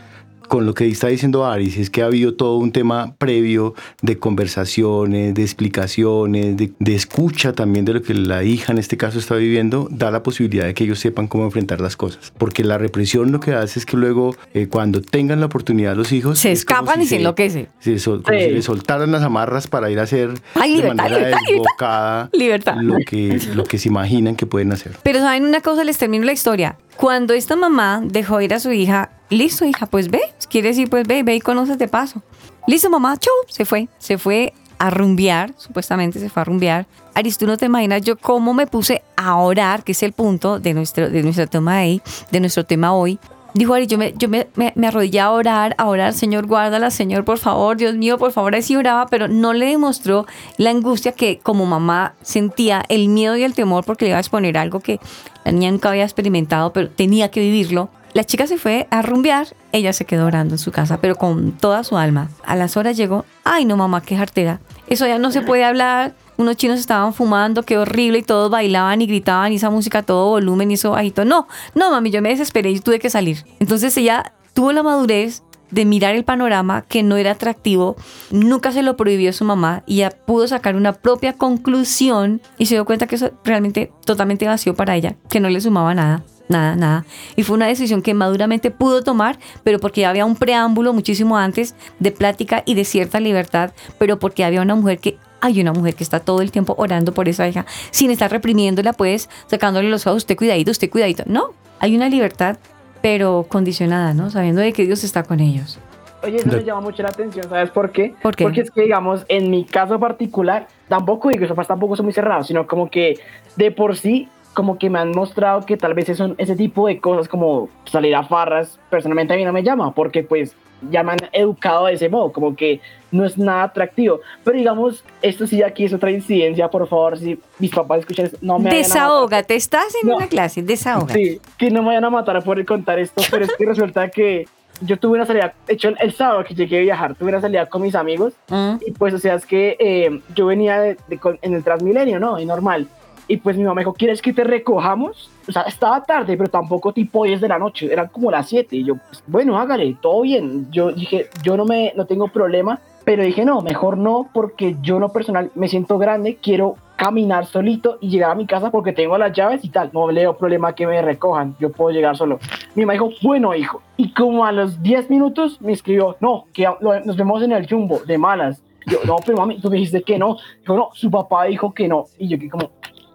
con lo que está diciendo Aris, es que ha habido todo un tema previo de conversaciones, de explicaciones, de, de escucha también de lo que la hija en este caso está viviendo, da la posibilidad de que ellos sepan cómo enfrentar las cosas. Porque la represión lo que hace es que luego, eh, cuando tengan la oportunidad los hijos... Se es escapan si y se enloquecen. se sol- como Sí. si les soltaran las amarras para ir a hacer Ay, de libertad, manera libertad, libertad. desbocada Libertad. Lo, que, lo que se imaginan que pueden hacer. Pero saben una cosa, les termino la historia. Cuando esta mamá dejó ir a su hija, listo hija, pues ve, quiere decir pues ve, ve y conoces de paso. Listo mamá, chau, se fue, se fue a rumbear, supuestamente se fue a rumbear. Aris, tú no te imaginas yo cómo me puse a orar, que es el punto de nuestro, de nuestro tema ahí, de nuestro tema hoy. Dijo Aris, yo me, yo me, me arrodillé a orar, a orar, Señor, guárdala, Señor, por favor, Dios mío, por favor, así oraba, pero no le demostró la angustia que como mamá sentía, el miedo y el temor porque le iba a exponer algo que la niña nunca había experimentado, pero tenía que vivirlo. La chica se fue a rumbear, ella se quedó orando en su casa, pero con toda su alma. A las horas llegó, ay no mamá, qué jartera. Eso ya no se puede hablar. Unos chinos estaban fumando, qué horrible, y todos bailaban y gritaban, y esa música todo volumen, y eso bajito. No, no mami, yo me desesperé y tuve que salir. Entonces ella tuvo la madurez de mirar el panorama que no era atractivo, nunca se lo prohibió su mamá y ya pudo sacar una propia conclusión y se dio cuenta que eso realmente totalmente vacío para ella, que no le sumaba nada. Nada, nada. Y fue una decisión que maduramente pudo tomar, pero porque había un preámbulo muchísimo antes de plática y de cierta libertad, pero porque había una mujer que hay una mujer que está todo el tiempo orando por esa hija, sin estar reprimiéndola, pues, sacándole los ojos, usted cuidadito, usted cuidadito. No, hay una libertad, pero condicionada, ¿no? Sabiendo de que Dios está con ellos. Oye, eso me llama mucho la atención, ¿sabes por qué? ¿Por qué? Porque es que, digamos, en mi caso particular, tampoco digo que los papás tampoco son muy cerrados, sino como que de por sí como que me han mostrado que tal vez eso, ese tipo de cosas como salir a farras, personalmente a mí no me llama, porque pues ya me han educado de ese modo, como que no es nada atractivo. Pero digamos, esto sí aquí es otra incidencia, por favor, si mis papás escuchan esto, no me vayan a matar. Desahógate, estás en No. una clase, desahógate. Sí, que no me vayan a matar por contar esto, pero es que resulta que yo tuve una salida, de hecho el, el sábado que llegué a viajar, tuve una salida con mis amigos Mm. y pues o sea es que eh, yo venía de- de con- en el Transmilenio, ¿no? Y normal. Y pues mi mamá me dijo, ¿quieres que te recojamos? O sea, estaba tarde, pero tampoco tipo 10 de la noche, eran como las 7. Y yo, pues, bueno, hágale, todo bien. Yo dije, yo no, me, no tengo problema, pero dije, no, mejor no, porque yo no personal me siento grande, quiero caminar solito y llegar a mi casa porque tengo las llaves y tal. No le problema que me recojan, yo puedo llegar solo. Mi mamá dijo, bueno, hijo. Y como a los 10 minutos me escribió, no, que nos vemos en el jumbo, de malas. Yo, no, pero mami, tú me dijiste que no. Dijo, no, su papá dijo que no. Y yo que como,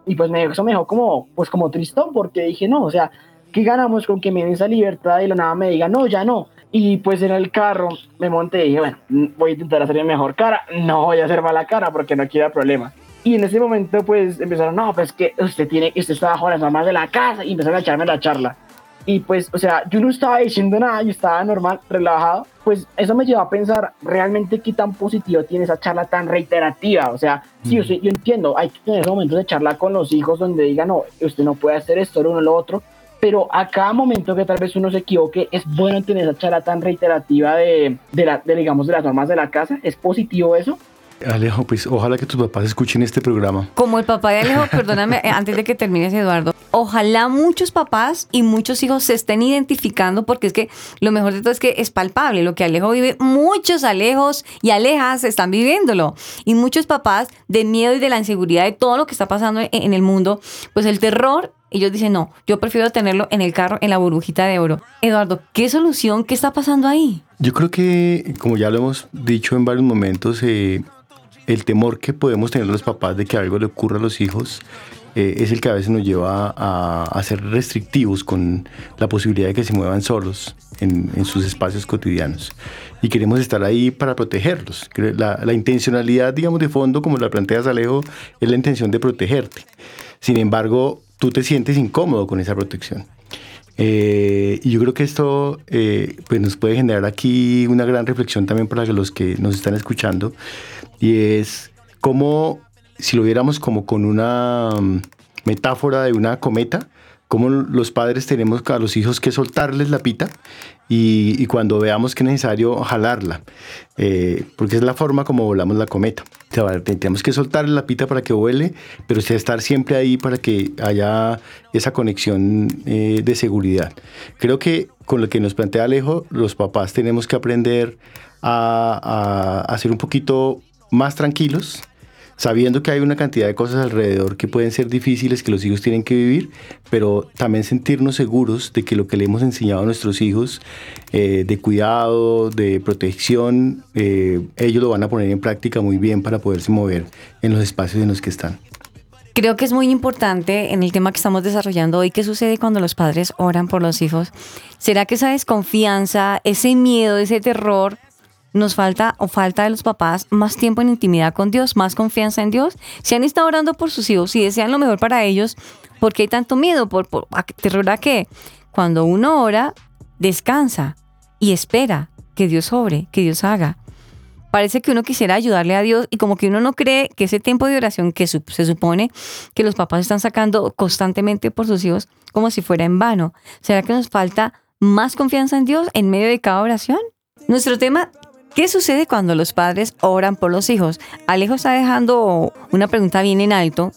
y pues me, eso me dejó como, pues como tristón, porque dije, no, o sea, ¿qué ganamos con que me den esa libertad y la nada me diga, no, ya no? Y pues en el carro me monté y dije, bueno, mm, voy a intentar hacer mi mejor cara, no voy a hacer mala cara porque no quiero problema. Y en ese momento pues empezaron, no, pues que usted tiene, usted está bajo las normas de la casa y empezaron a echarme la charla. Y pues, o sea, yo no estaba diciendo nada, yo estaba normal, relajado. Pues eso me llevó a pensar realmente qué tan positivo tiene esa charla tan reiterativa. O sea, sí, yo, yo entiendo, hay que tener momentos de charla con los hijos donde digan, no, usted no puede hacer esto, lo uno, lo otro. Pero a cada momento que tal vez uno se equivoque, es bueno tener esa charla tan reiterativa de, de, la, de digamos, de las normas de la casa. ¿Es positivo eso? Alejo, pues ojalá que tus papás escuchen este programa. Como el papá de Alejo, perdóname, eh, antes de que termines, Eduardo. Ojalá muchos papás y muchos hijos se estén identificando, porque es que lo mejor de todo es que es palpable. Lo que Alejo vive, muchos Alejos y Alejas están viviéndolo. Y muchos papás, de miedo y de la inseguridad de todo lo que está pasando en, en el mundo, pues el terror. Ellos dicen, no, yo prefiero tenerlo en el carro, en la burbujita de oro. Eduardo, ¿qué solución? ¿Qué está pasando ahí? Yo creo que, como ya lo hemos dicho en varios momentos, eh, el temor que podemos tener los papás de que algo le ocurra a los hijos eh, es el que a veces nos lleva a, ser restrictivos con la posibilidad de que se muevan solos en, sus espacios cotidianos. Y queremos estar ahí para protegerlos. La, la intencionalidad, digamos, de fondo, como la planteas, Alejo, es la intención de protegerte. Sin embargo, tú te sientes incómodo con esa protección. Eh, y yo creo que esto eh, pues nos puede generar aquí una gran reflexión también para los que nos están escuchando y es como si lo viéramos como con una mm, metáfora de una cometa, como los padres tenemos a los hijos que soltarles la pita y, cuando veamos que es necesario jalarla, eh, porque es la forma como volamos la cometa. O tenemos que soltarle la pita para que vuele, pero estar siempre ahí para que haya esa conexión eh, de seguridad. Creo que con lo que nos plantea Alejo, los papás tenemos que aprender a, a, a ser un poquito más tranquilos, sabiendo que hay una cantidad de cosas alrededor que pueden ser difíciles que los hijos tienen que vivir, pero también sentirnos seguros de que lo que le hemos enseñado a nuestros hijos eh, de cuidado, de protección, eh, ellos lo van a poner en práctica muy bien para poderse mover en los espacios en los que están. Creo que es muy importante en el tema que estamos desarrollando hoy, qué sucede cuando los padres oran por los hijos. ¿Será que esa desconfianza, ese miedo, ese terror, nos falta o falta de los papás más tiempo en intimidad con Dios, más confianza en Dios? Si han estado orando por sus hijos y desean lo mejor para ellos, ¿por qué hay tanto miedo? ¿Por, por a- terror a qué? Cuando uno ora, descansa y espera que Dios obre, que Dios haga parece que uno quisiera ayudarle a Dios y como que uno no cree que ese tiempo de oración que se supone que los papás están sacando constantemente por sus hijos como si fuera en vano. ¿Será que nos falta más confianza en Dios en medio de cada oración? Nuestro tema, ¿qué sucede cuando los padres oran por los hijos? Alejo está dejando una pregunta bien en alto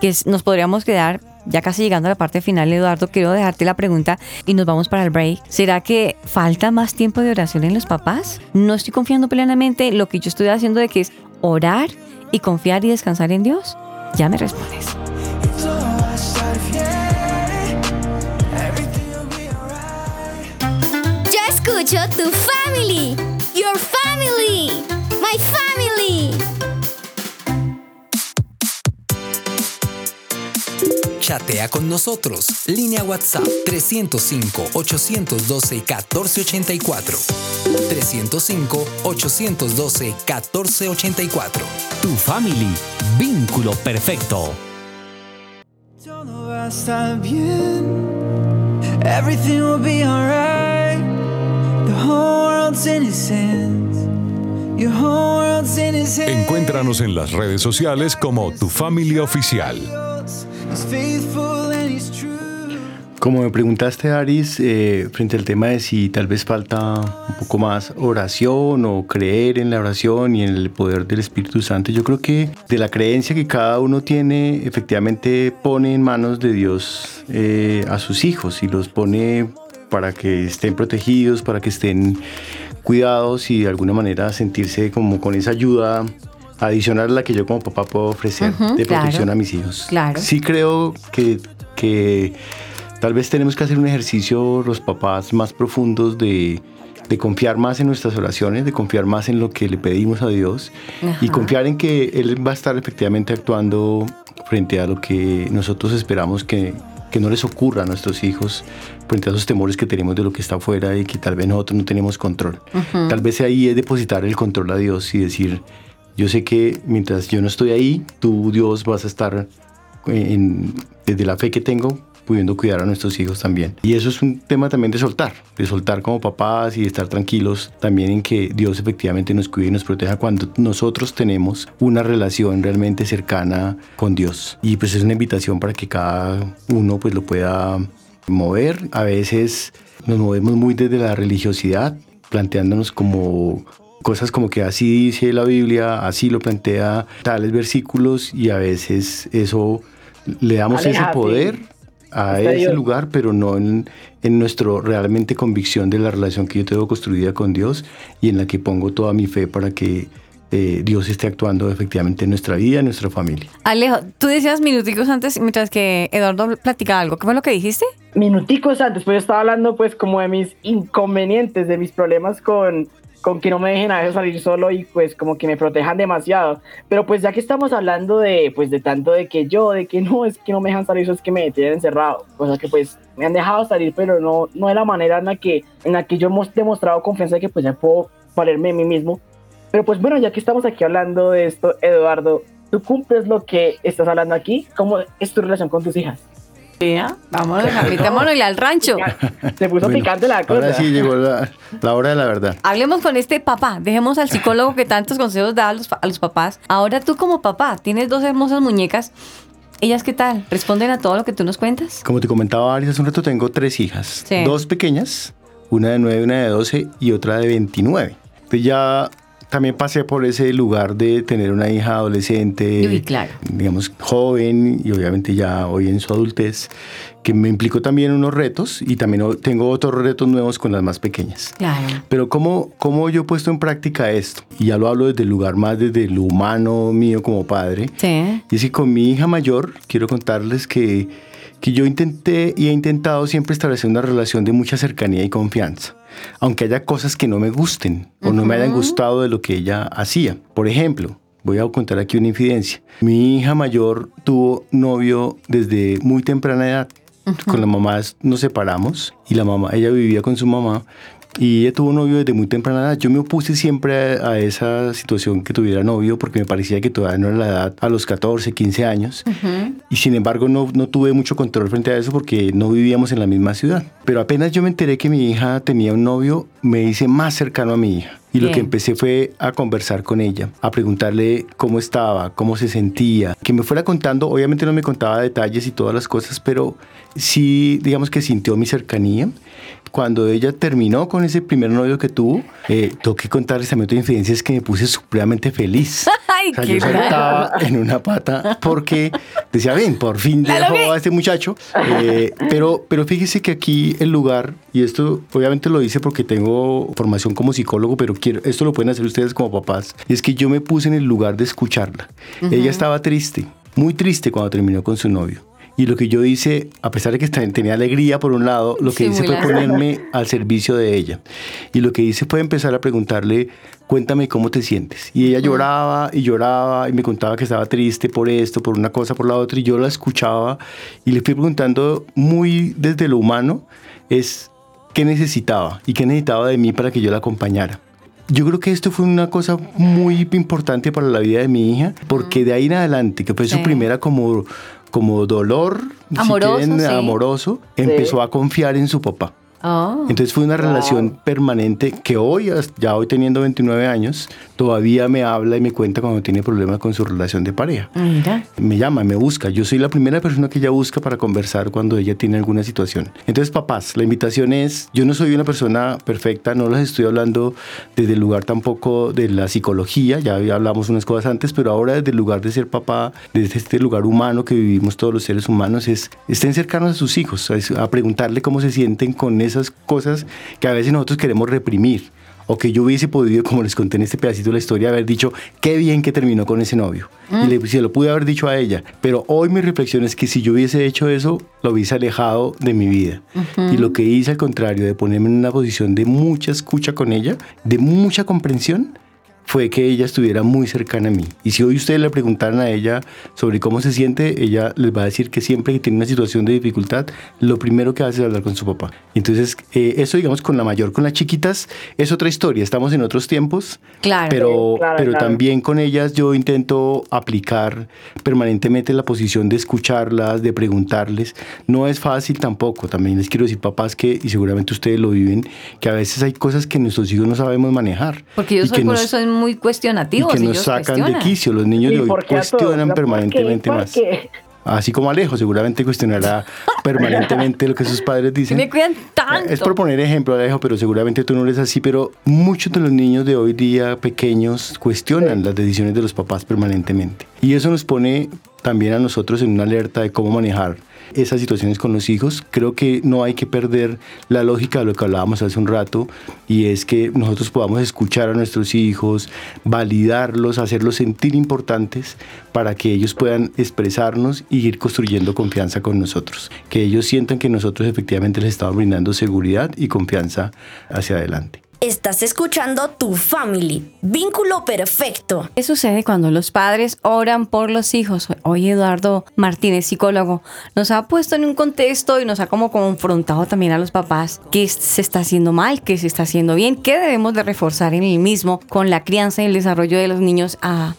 que nos podríamos quedar ya casi llegando a la parte final, Eduardo, quiero dejarte la pregunta y nos vamos para el break. ¿Será que falta más tiempo de oración en los papás? No estoy confiando plenamente lo que yo estoy haciendo de que es orar y confiar y descansar en Dios. Ya me respondes. Yo escucho tu family. Your family. My family. Chatea con nosotros. Línea WhatsApp 305-812-1484. 305-812-1484. Tu family. Vínculo perfecto. Don't know where estar bien. Everything will be alright. The whole world's in his hands. Your whole world's in his hands. Encuéntranos en las redes sociales como Tu Familia Oficial. Como me preguntaste, Aris, eh, frente al tema de si tal vez falta un poco más oración o creer en la oración y en el poder del Espíritu Santo, yo creo que de la creencia que cada uno tiene, efectivamente pone en manos de Dios eh, a sus hijos y los pone para que estén protegidos, para que estén cuidados y de alguna manera sentirse como con esa ayuda adicional a la que yo como papá puedo ofrecer Ujú, de protección claro, a mis hijos. claro. Sí creo que, que tal vez tenemos que hacer un ejercicio los papás más profundos de, de confiar más en nuestras oraciones, de confiar más en lo que le pedimos a Dios y Ajá. confiar en que Él va a estar efectivamente actuando frente a lo que nosotros esperamos que, que no les ocurra a nuestros hijos, frente a esos temores que tenemos de lo que está afuera y que tal vez nosotros no tenemos control. Tal vez ahí es depositar el control a Dios y decir, yo sé que mientras yo no estoy ahí, tú Dios vas a estar en- desde la fe que tengo pudiendo cuidar a nuestros hijos también. Y eso es un tema también de soltar, de soltar como papás y de estar tranquilos también en que Dios efectivamente nos cuide y nos proteja cuando nosotros tenemos una relación realmente cercana con Dios. Y pues es una invitación para que cada uno pues lo pueda mover. A veces nos movemos muy desde la religiosidad, planteándonos como cosas como que así dice la Biblia, así lo plantea tales versículos y a veces eso le damos ese Aléjate. poder a Está ese Dios. lugar, pero no en, en nuestro realmente convicción de la relación que yo tengo construida con Dios y en la que pongo toda mi fe para que eh, Dios esté actuando efectivamente en nuestra vida, en nuestra familia. Alejo, tú decías minuticos antes mientras que Eduardo platicaba algo. ¿Qué fue lo que dijiste? Minuticos antes, pues yo estaba hablando pues como de mis inconvenientes, de mis problemas con, con que no me dejen a veces salir solo y pues como que me protejan demasiado. Pero pues ya que estamos hablando de pues de tanto de que yo, de que no, es que no me dejan salir, eso es que me tienen encerrado. Cosa que pues me han dejado salir, pero no, no de la manera en la que, en la que yo hemos demostrado confianza de que pues ya puedo valerme de mí mismo. Pero pues bueno, ya que estamos aquí hablando de esto, Eduardo, ¿tú cumples lo que estás hablando aquí? ¿Cómo es tu relación con tus hijas? Vámonos, metámonos al rancho. Se puso Bueno, picante la cosa. Ahora sí llegó la, la hora de la verdad. Hablemos con este papá. Dejemos al psicólogo que tantos consejos da a los, a los papás. Ahora tú como papá tienes dos hermosas muñecas. ¿Ellas qué tal? ¿Responden a todo lo que tú nos cuentas? Como te comentaba Aris hace un rato, tengo tres hijas. Sí. Dos pequeñas, una de 9, una de 12 y otra de 29. Entonces ya también pasé por ese lugar de tener una hija adolescente, Uy, claro. digamos, joven y obviamente ya hoy en su adultez, que me implicó también unos retos y también tengo otros retos nuevos con las más pequeñas. Claro. Pero ¿cómo, ¿cómo yo he puesto en práctica esto? Y ya lo hablo desde el lugar más desde lo humano mío como padre. Sí. Y que con mi hija mayor, quiero contarles que, que yo intenté y he intentado siempre establecer una relación de mucha cercanía y confianza. Aunque haya cosas que no me gusten o no me hayan gustado de lo que ella hacía. Por ejemplo, voy a contar aquí una infidencia. Mi hija mayor tuvo novio desde muy temprana edad. Con la mamá nos separamos y la mamá, ella vivía con su mamá y ella tuvo novio desde muy temprana edad. Yo me opuse siempre a, a esa situación que tuviera novio porque me parecía que todavía no era la edad a los 14, 15 años. Y sin embargo no, no tuve mucho control frente a eso porque no vivíamos en la misma ciudad. Pero apenas yo me enteré que mi hija tenía un novio, me hice más cercano a mi hija. Y lo Bien. que empecé fue a conversar con ella, a preguntarle cómo estaba, cómo se sentía, que me fuera contando, obviamente no me contaba detalles y todas las cosas, pero sí, digamos que sintió mi cercanía. Cuando ella terminó con ese primer novio que tuvo, eh, tengo que contarles también otra infidencia, es que me puse supremamente feliz. Ay, O sea, qué yo saltaba en una pata porque decía, ven, por fin dejo a este muchacho. Eh, pero, pero fíjese que aquí el lugar, y esto obviamente lo hice porque tengo formación como psicólogo, pero quiero, esto lo pueden hacer ustedes como papás, y es que yo me puse en el lugar de escucharla. Ella estaba triste, muy triste cuando terminó con su novio. Y lo que yo hice, a pesar de que ten- tenía alegría por un lado, lo que hice fue ponerme al servicio de ella. Y lo que hice fue empezar a preguntarle, cuéntame cómo te sientes. Y ella lloraba y lloraba y me contaba que estaba triste por esto, por una cosa, por la otra. Y yo la escuchaba y le fui preguntando muy desde lo humano, es qué necesitaba y qué necesitaba de mí para que yo la acompañara. Yo creo que esto fue una cosa muy importante para la vida de mi hija, porque de ahí en adelante, que fue Sí. su primera como, como dolor, si Amoroso, quieren, sí. amoroso, empezó a confiar en su papá. Oh. Entonces fue una relación permanente que hoy, ya hoy teniendo 29 años, todavía me habla y me cuenta cuando tiene problemas con su relación de pareja. Mira. Me llama, me busca. Yo soy la primera persona que ella busca para conversar cuando ella tiene alguna situación. Entonces, papás, la invitación es, yo no soy una persona perfecta, no les estoy hablando desde el lugar tampoco de la psicología, ya hablamos unas cosas antes, pero ahora desde el lugar de ser papá, desde este lugar humano que vivimos todos los seres humanos, es estén cercanos a sus hijos, a, a preguntarle cómo se sienten con esas cosas que a veces nosotros queremos reprimir o que yo hubiese podido, como les conté en este pedacito de la historia, haber dicho, qué bien que terminó con ese novio. Y le, se lo pude haber dicho a ella. Pero hoy mi reflexión es que si yo hubiese hecho eso, lo hubiese alejado de mi vida. Y lo que hice al contrario, de ponerme en una posición de mucha escucha con ella, de mucha comprensión, fue que ella estuviera muy cercana a mí. Y si hoy ustedes le preguntaran a ella sobre cómo se siente, ella les va a decir que siempre que tiene una situación de dificultad, lo primero que hace es hablar con su papá. Entonces, eh, eso digamos con la mayor, con las chiquitas es otra historia, estamos en otros tiempos, Claro. pero, claro, pero claro. también con ellas yo intento aplicar permanentemente la posición de escucharlas, de preguntarles. No es fácil tampoco, también les quiero decir papás que, y seguramente ustedes lo viven, que a veces hay cosas que nuestros hijos no sabemos manejar. Porque yo soy por nos- eso muy y cuestionativos. que nos ellos sacan cuestionan. de quicio. Los niños ¿Y de hoy todos? cuestionan ¿Por qué? permanentemente ¿Por más. qué? Así como Alejo, seguramente cuestionará permanentemente lo que sus padres dicen. Me cuidan tanto. Es por poner ejemplo, Alejo, pero seguramente tú no eres así, pero muchos de los niños de hoy día pequeños cuestionan las decisiones de los papás permanentemente. Y eso nos pone también a nosotros en una alerta de cómo manejar esas situaciones con los hijos. Creo que no hay que perder la lógica de lo que hablábamos hace un rato y es que nosotros podamos escuchar a nuestros hijos, validarlos, hacerlos sentir importantes para que ellos puedan expresarnos y ir construyendo confianza con nosotros. Que ellos sientan que nosotros efectivamente les estamos brindando seguridad y confianza hacia adelante. Estás escuchando Tu Family. Vínculo perfecto. ¿Qué sucede cuando los padres oran por los hijos? Hoy Eduardo Martínez, psicólogo, nos ha puesto en un contexto y nos ha como confrontado también a los papás qué se está haciendo mal, qué se está haciendo bien, qué debemos de reforzar en el mismo con la crianza y el desarrollo de los niños a,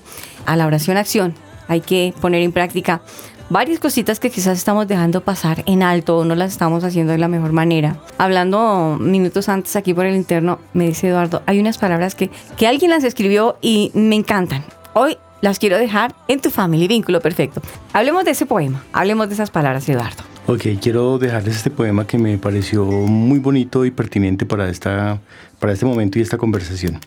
a la oración-acción. Hay que poner en práctica varias cositas que quizás estamos dejando pasar en alto o no las estamos haciendo de la mejor manera. Hablando minutos antes aquí por el interno, me dice Eduardo, hay unas palabras que, que alguien las escribió y me encantan. Hoy las quiero dejar en tu familia, vínculo perfecto. Hablemos de ese poema, hablemos de esas palabras, Eduardo. Ok, quiero dejarles este poema que me pareció muy bonito y pertinente para, esta, para este momento y esta conversación.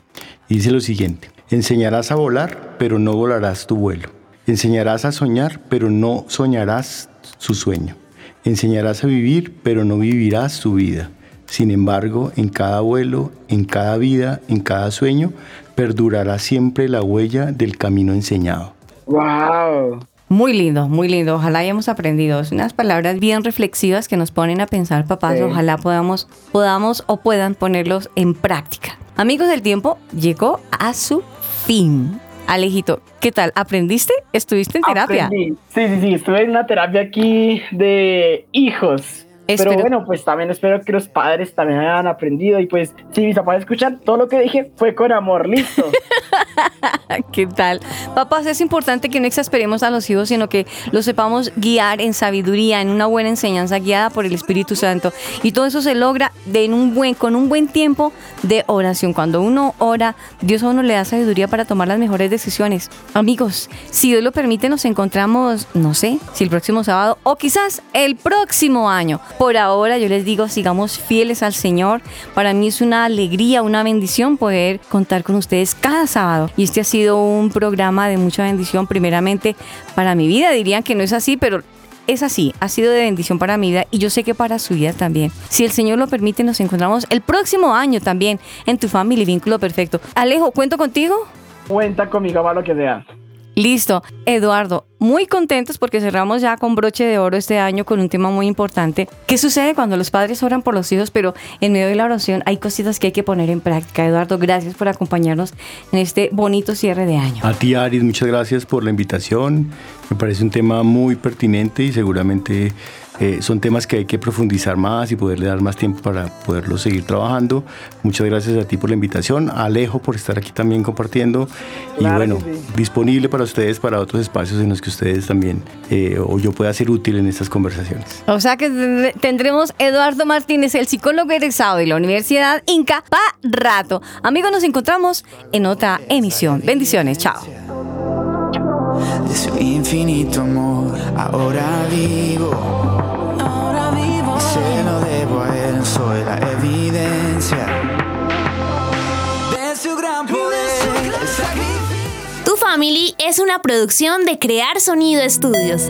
Dice lo siguiente, enseñarás a volar, pero no volarás tu vuelo. Enseñarás a soñar, pero no soñarás su sueño. Enseñarás a vivir, pero no vivirás tu vida. Sin embargo, en cada vuelo, en cada vida, en cada sueño, perdurará siempre la huella del camino enseñado. ¡Wow! Muy lindo, muy lindo. Ojalá hayamos aprendido. Es unas palabras bien reflexivas que nos ponen a pensar, papás. Sí. Ojalá podamos, podamos o puedan ponerlos en práctica. Amigos del tiempo, llegó a su fin. Alejito, ¿qué tal? ¿Aprendiste? ¿Estuviste en terapia? Sí, sí, sí, estuve en una terapia aquí de hijos. Espero- Pero bueno, pues también espero que los padres también hayan aprendido y pues si mis papás escuchan, todo lo que dije fue con amor, listo. ¿Qué tal? Papás, es importante que no exasperemos a los hijos, sino que los sepamos guiar en sabiduría, en una buena enseñanza guiada por el Espíritu Santo. Y todo eso se logra de en un buen, con un buen tiempo de oración. Cuando uno ora, Dios a uno le da sabiduría para tomar las mejores decisiones. Amigos, si Dios lo permite, nos encontramos, no sé, si el próximo sábado o quizás el próximo año. Por ahora yo les digo, sigamos fieles al Señor. Para mí es una alegría, una bendición poder contar con ustedes cada sábado. Y este ha sido un programa de mucha bendición, primeramente para mi vida. Dirían que no es así, pero es así, ha sido de bendición para mi vida y yo sé que para su vida también. Si el Señor lo permite, nos encontramos el próximo año también en tu familia Vínculo Perfecto. Alejo, ¿cuento contigo? Cuenta conmigo para lo que sea. Listo. Eduardo, muy contentos porque cerramos ya con broche de oro este año con un tema muy importante. ¿Qué sucede cuando los padres oran por los hijos, pero en medio de la oración hay cositas que hay que poner en práctica? Eduardo, gracias por acompañarnos en este bonito cierre de año. A ti, Aris, muchas gracias por la invitación. Me parece un tema muy pertinente y seguramente eh, son temas que hay que profundizar más y poderle dar más tiempo para poderlo seguir trabajando. Muchas gracias a ti por la invitación, a Alejo por estar aquí también compartiendo y bueno, sí. disponible para ustedes para otros espacios en los que ustedes también eh, o yo pueda ser útil en estas conversaciones. O sea que tendremos Eduardo Martínez, el psicólogo egresado de la Universidad Inca, pa' rato. Amigos, nos encontramos en otra emisión. Bendiciones, chao. De su infinito amor. Ahora vivo, ahora vivo. Se lo debo a él, soy la evidencia de su gran poder. Tu Family es una producción de Crear Sonido Estudios.